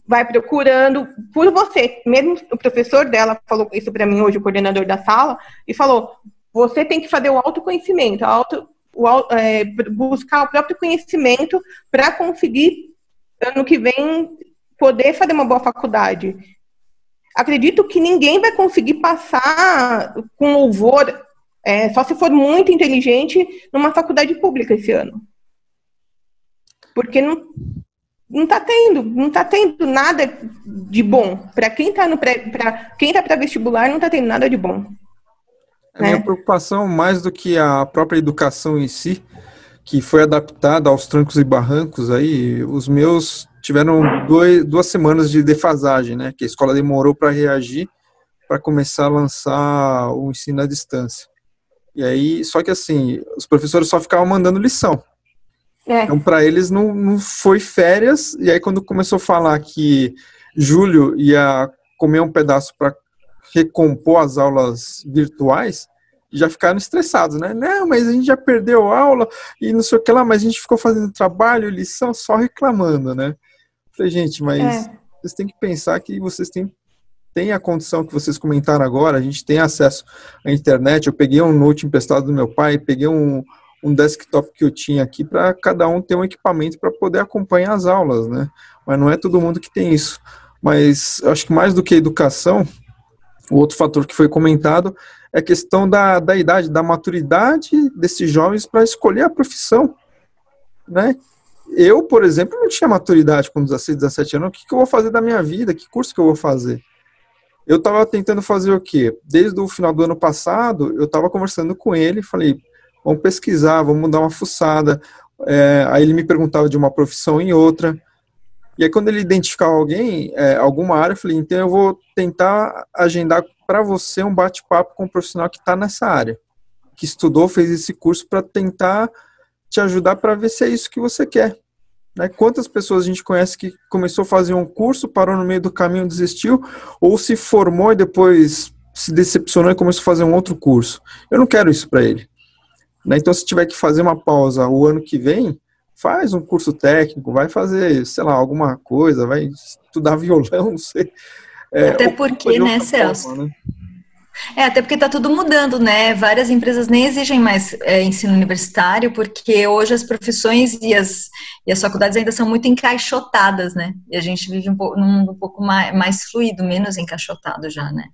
vai procurando por você. Mesmo o professor dela falou isso para mim hoje, o coordenador da sala, e falou: você tem que fazer o autoconhecimento, auto, o, é, buscar o próprio conhecimento para conseguir ano que vem poder fazer uma boa faculdade. Acredito que ninguém vai conseguir passar com louvor, é, só se for muito inteligente, numa faculdade pública esse ano. Porque não, não está tendo, não está tendo nada de bom. Para quem está no pré, para quem está para vestibular, não está tendo nada de bom.
A minha né? preocupação, mais do que a própria educação em si, que foi adaptada aos trancos e barrancos aí, os meus tiveram dois, duas semanas de defasagem, né? Que a escola demorou para reagir para começar a lançar o ensino à distância. E aí, só que assim, os professores só ficavam mandando lição. É. Então, para eles não, não foi férias. E aí, quando começou a falar que Júlio ia comer um pedaço para recompor as aulas virtuais, já ficaram estressados, né? Não, mas a gente já perdeu aula e não sei o que lá, mas a gente ficou fazendo trabalho, lição, só reclamando, né? Falei, gente, mas é. vocês têm que pensar que vocês têm, têm a condição que vocês comentaram agora, a gente tem acesso à internet. Eu peguei um note emprestado do meu pai, peguei um, um desktop que eu tinha aqui para cada um ter um equipamento para poder acompanhar as aulas, né? Mas não é todo mundo que tem isso. Mas acho que mais do que a educação, o outro fator que foi comentado é a questão da, da idade, da maturidade desses jovens para escolher a profissão, né? Eu, por exemplo, não tinha maturidade com 16, 17 anos. O que, que eu vou fazer da minha vida? Que curso que eu vou fazer? Eu estava tentando fazer o quê? Desde o final do ano passado, eu estava conversando com ele, falei, vamos pesquisar, vamos dar uma fuçada. É, aí ele me perguntava de uma profissão em outra. E aí quando ele identificava alguém, é, alguma área, eu falei, então eu vou tentar agendar para você um bate-papo com um profissional que está nessa área, que estudou, fez esse curso para tentar te ajudar para ver se é isso que você quer. Né? Quantas pessoas a gente conhece que começou a fazer um curso, parou no meio do caminho, desistiu, ou se formou e depois se decepcionou e começou a fazer um outro curso. Eu não quero isso para ele. Né? Então, se tiver que fazer uma pausa o ano que vem, faz um curso técnico, vai fazer, sei lá, alguma coisa, vai estudar violão, não sei.
É, Até porque, né, Celso? Forma, né? É, até porque está tudo mudando, né? Várias empresas nem exigem mais é, ensino universitário, porque hoje as profissões e as, e as faculdades ainda são muito encaixotadas, né? E a gente vive um pouco, num mundo um pouco mais, mais fluido, menos encaixotado já, né?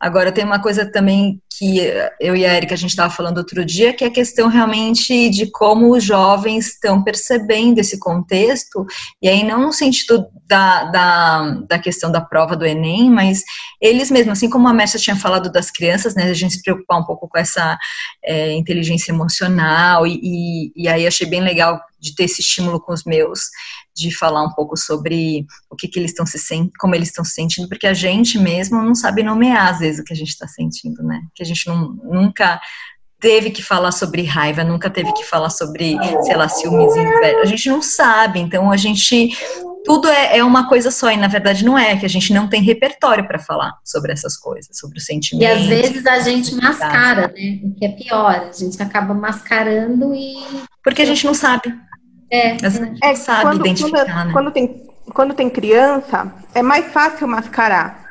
Agora, tem uma coisa também que eu e a Erika a gente estava falando outro dia, que é a questão realmente de como os jovens estão percebendo esse contexto, e aí não no sentido da, da, da questão da prova do Enem, mas eles mesmos, assim como a Mércia tinha falado das crianças, né, a gente se preocupar um pouco com essa é, inteligência emocional, e, e, e aí achei bem legal de ter esse estímulo com os meus, de falar um pouco sobre o que, que eles estão se sentindo, como eles estão se sentindo, porque a gente mesmo não sabe nomear às vezes o que a gente está sentindo, né? Que a gente não, nunca teve que falar sobre raiva, nunca teve que falar sobre, sei lá, ciúmes, inveja. A gente não sabe, então a gente tudo é, é, uma coisa só, e na verdade não é, que a gente não tem repertório para falar sobre essas coisas, sobre os sentimentos.
E às vezes a gente mascara, né? O que é pior, a gente acaba mascarando e.
Porque a gente não sabe.
É,
é sabe quando, identificar, quando, né? quando tem quando tem criança, é mais fácil mascarar.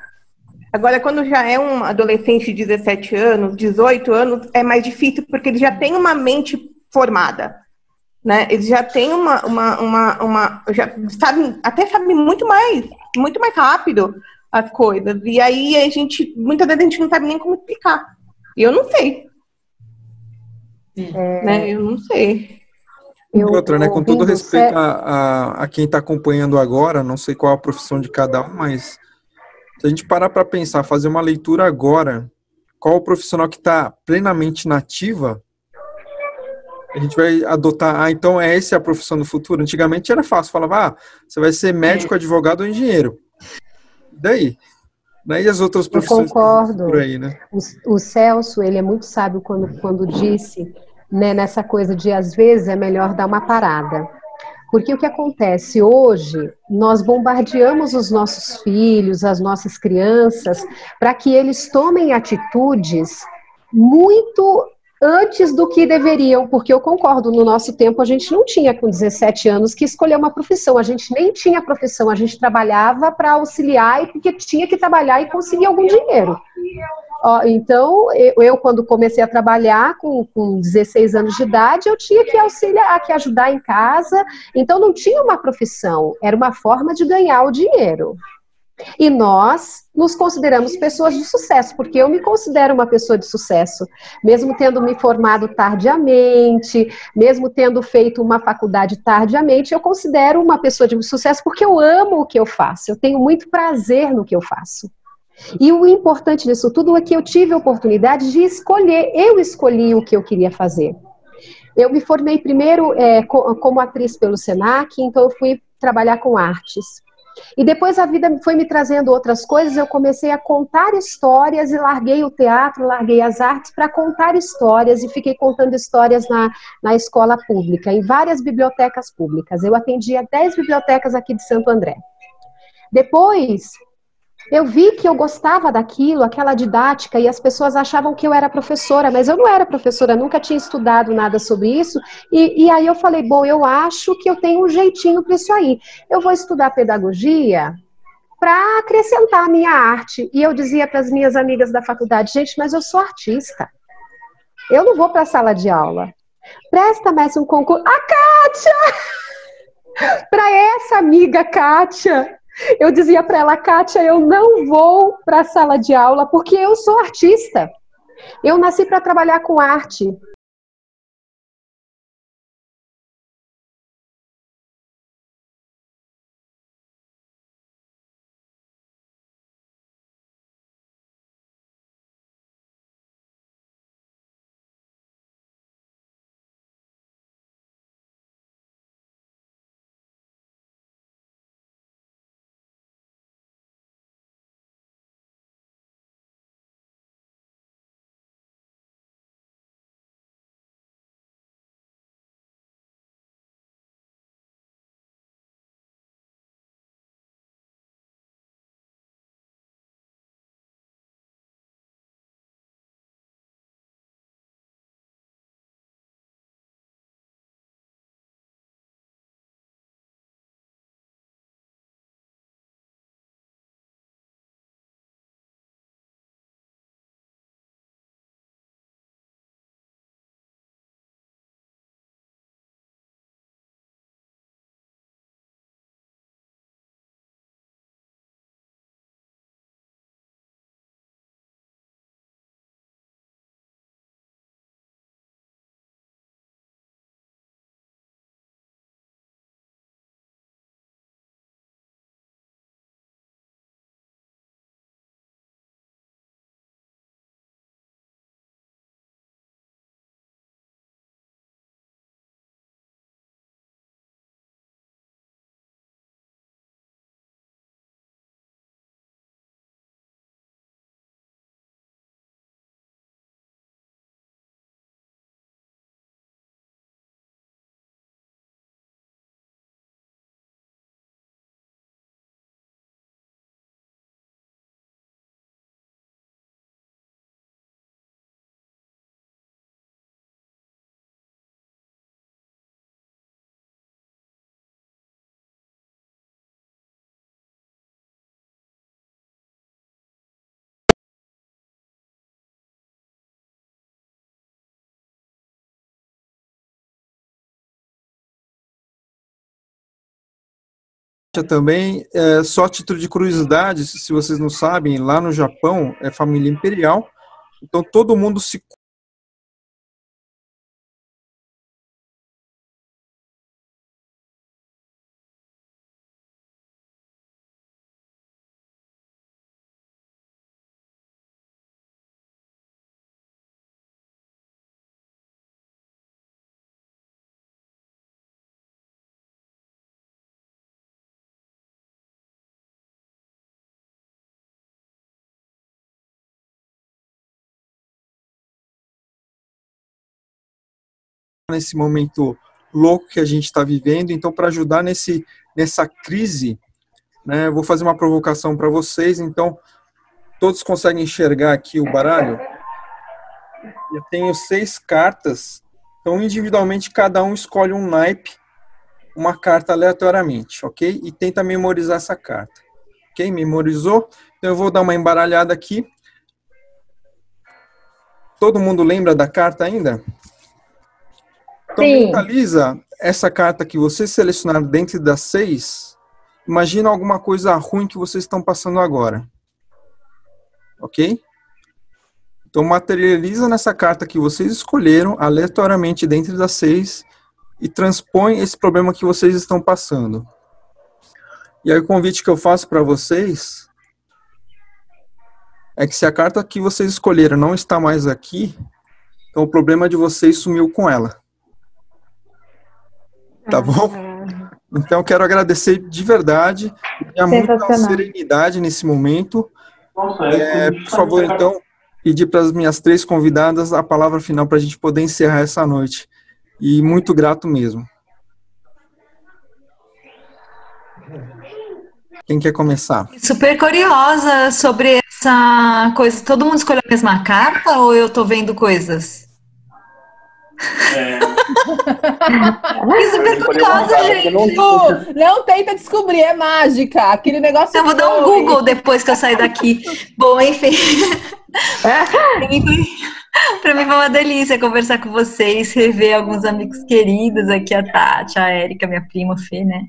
Agora, quando já é um adolescente de 17 anos, 18 anos, é mais difícil porque ele já tem uma mente formada. Né? Ele já tem uma, uma, uma, uma já sabe, até sabe muito mais, muito mais rápido as coisas. E aí a gente, muitas vezes a gente não sabe nem como explicar. E eu não sei. É... Né? Eu não sei.
Eu, outra, né? Com todo respeito a, a, a quem está acompanhando agora, não sei qual a profissão de cada um, mas se a gente parar para pensar, fazer uma leitura agora, qual o profissional que está plenamente nativa, a gente vai adotar, ah, então é essa a profissão do futuro. Antigamente era fácil, falava, ah, você vai ser médico, é. advogado ou engenheiro. Daí? Daí as outras profissões
Eu concordo. por aí, né? O, o, Celso, ele é muito sábio quando, quando disse, né, nessa coisa de às vezes é melhor dar uma parada. Porque o que acontece hoje, nós bombardeamos os nossos filhos, as nossas crianças, para que eles tomem atitudes muito antes do que deveriam, porque eu concordo, no nosso tempo a gente não tinha com 17 anos que escolher uma profissão, a gente nem tinha profissão, a gente trabalhava para auxiliar e porque tinha que trabalhar e conseguir algum dinheiro. Então, eu, quando comecei a trabalhar com, com 16 anos de idade, eu tinha que auxiliar, que ajudar em casa. Então, não tinha uma profissão, era uma forma de ganhar o dinheiro. E nós nos consideramos pessoas de sucesso, porque eu me considero uma pessoa de sucesso, mesmo tendo me formado tardiamente, mesmo tendo feito uma faculdade tardiamente, eu considero uma pessoa de sucesso porque eu amo o que eu faço, eu tenho muito prazer no que eu faço. E o importante disso tudo é que eu tive a oportunidade de escolher, eu escolhi o que eu queria fazer. Eu me formei primeiro é, como atriz pelo SENAC, então eu fui trabalhar com artes. E depois a vida foi me trazendo outras coisas, eu comecei a contar histórias e larguei o teatro, larguei as artes para contar histórias e fiquei contando histórias na, na escola pública, em várias bibliotecas públicas. Eu atendia 10 bibliotecas aqui de Santo André. Depois, eu vi que eu gostava daquilo, aquela didática, e as pessoas achavam que eu era professora, mas eu não era professora, nunca tinha estudado nada sobre isso. E, e aí eu falei: bom, eu acho que eu tenho um jeitinho para isso aí. Eu vou estudar pedagogia para acrescentar a minha arte. E eu dizia para as minhas amigas da faculdade: gente, mas eu sou artista. Eu não vou para a sala de aula. Presta mais um concurso. A Kátia! para essa amiga Kátia, eu dizia para ela, Kátia, eu não vou para a sala de aula porque eu sou artista. Eu nasci para trabalhar com arte.
Também, é, só título de curiosidade, se vocês não sabem, lá no Japão é família imperial, então todo mundo se nesse momento louco que a gente está vivendo. Então, para ajudar nesse, nessa crise, né, vou fazer uma provocação para vocês. Então, todos conseguem enxergar aqui o baralho? Eu tenho seis cartas. Então, individualmente, cada um escolhe um naipe, uma carta aleatoriamente, ok? E tenta memorizar essa carta. Ok? Memorizou? Então, eu vou dar uma embaralhada aqui. Todo mundo lembra da carta ainda? Então,
Sim.
mentaliza essa carta que vocês selecionaram dentro das seis. Imagina alguma coisa ruim que vocês estão passando agora. Ok? Então, materializa nessa carta que vocês escolheram, aleatoriamente dentro das seis, e transpõe esse problema que vocês estão passando. E aí, o convite que eu faço para vocês é que se a carta que vocês escolheram não está mais aqui, então o problema de vocês sumiu com ela. Tá bom? Então, quero agradecer de verdade. Tinha muita
Sensacional.
serenidade nesse momento. É, por favor, então, pedir para as minhas três convidadas a palavra final para a gente poder encerrar essa noite. E muito grato mesmo. Quem quer começar?
Super curiosa sobre essa coisa. Todo mundo escolheu a mesma carta ou eu tô vendo coisas?
É,
Fiquei super curiosa, gente.
Lu, não tenta descobrir, é mágica. Aquele negócio.
Eu vou dar um. Google depois que eu sair daqui. Bom, enfim. Pra mim foi- uma delícia conversar com vocês, rever alguns amigos queridos aqui, a Tati, a Érica, minha prima, a Fê, né?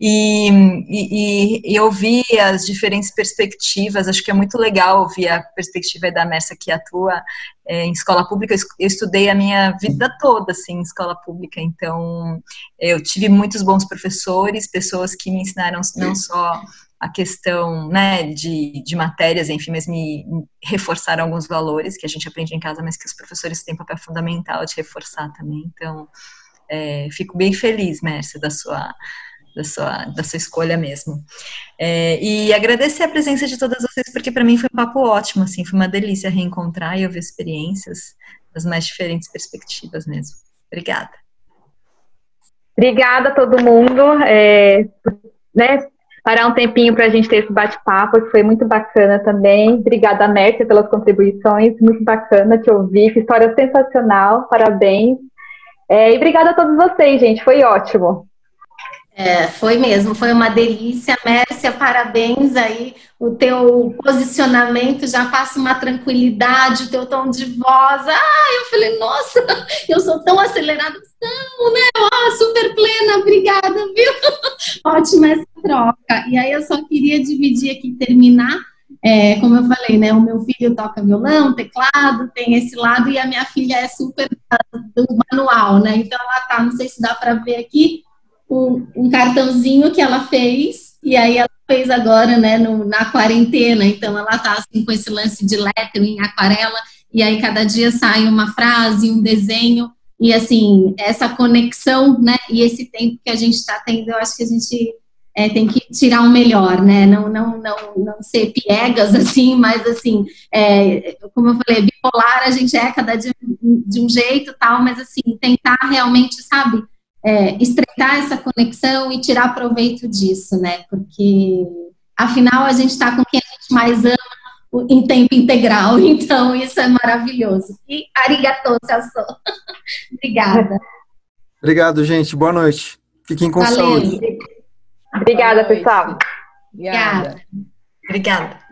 E, e, e- ouvir as diferentes perspectivas, acho que é muito legal ouvir a perspectiva da Mércia que atua é, em escola pública. Eu estudei a minha vida toda, assim, em escola pública, então eu tive muitos bons professores, pessoas que me ensinaram não só a questão né, de, de matérias, enfim, mas me reforçaram alguns valores que a gente aprende em casa, mas que os professores têm papel fundamental de reforçar também. Então, é, fico bem feliz, Mércia, da sua, da sua, da sua escolha mesmo. É, e agradecer a presença de todas vocês, porque para mim foi um papo ótimo, assim, foi uma delícia reencontrar e ouvir experiências das mais diferentes perspectivas mesmo. Obrigada.
Obrigada a todo mundo. é, né, parar um tempinho para a gente ter esse bate-papo, que foi muito bacana também. Obrigada, Mércia, pelas contribuições. Muito bacana te ouvir. Que história sensacional. Parabéns. É, e obrigada a todos vocês, gente. Foi ótimo.
É, foi mesmo, foi uma delícia. Mércia, parabéns aí. O teu posicionamento já passa uma tranquilidade, o teu tom de voz. Ah, eu falei, nossa, eu sou tão acelerada. Não, né? Ah, super plena, obrigada, viu? Ótima essa troca. E aí eu só queria dividir aqui, terminar. É, como eu falei, né? O meu filho toca violão, teclado, tem esse lado, e a minha filha é super do manual, né? Então ela tá, não sei se dá para ver aqui, um, um cartãozinho que ela fez, e aí ela fez agora, né, no, na quarentena, então ela tá assim com esse lance de lettering, aquarela, e aí cada dia sai uma frase, um desenho, e assim, essa conexão, né, e esse tempo que a gente está tendo, eu acho que a gente é, tem que tirar o melhor, né, não, não, não, não ser piegas, assim, mas assim, é, como eu falei, bipolar a gente é cada dia de um jeito tal, mas assim, tentar realmente, sabe, é, estreitar essa conexão e tirar proveito disso, né? Porque afinal a gente está com quem a gente mais ama em tempo integral, então isso é maravilhoso. E arigatou, Celso. Obrigada.
Obrigado, gente. Boa noite. Fiquem com
Valeu.
saúde.
Obrigada, pessoal.
Obrigada.
Obrigada.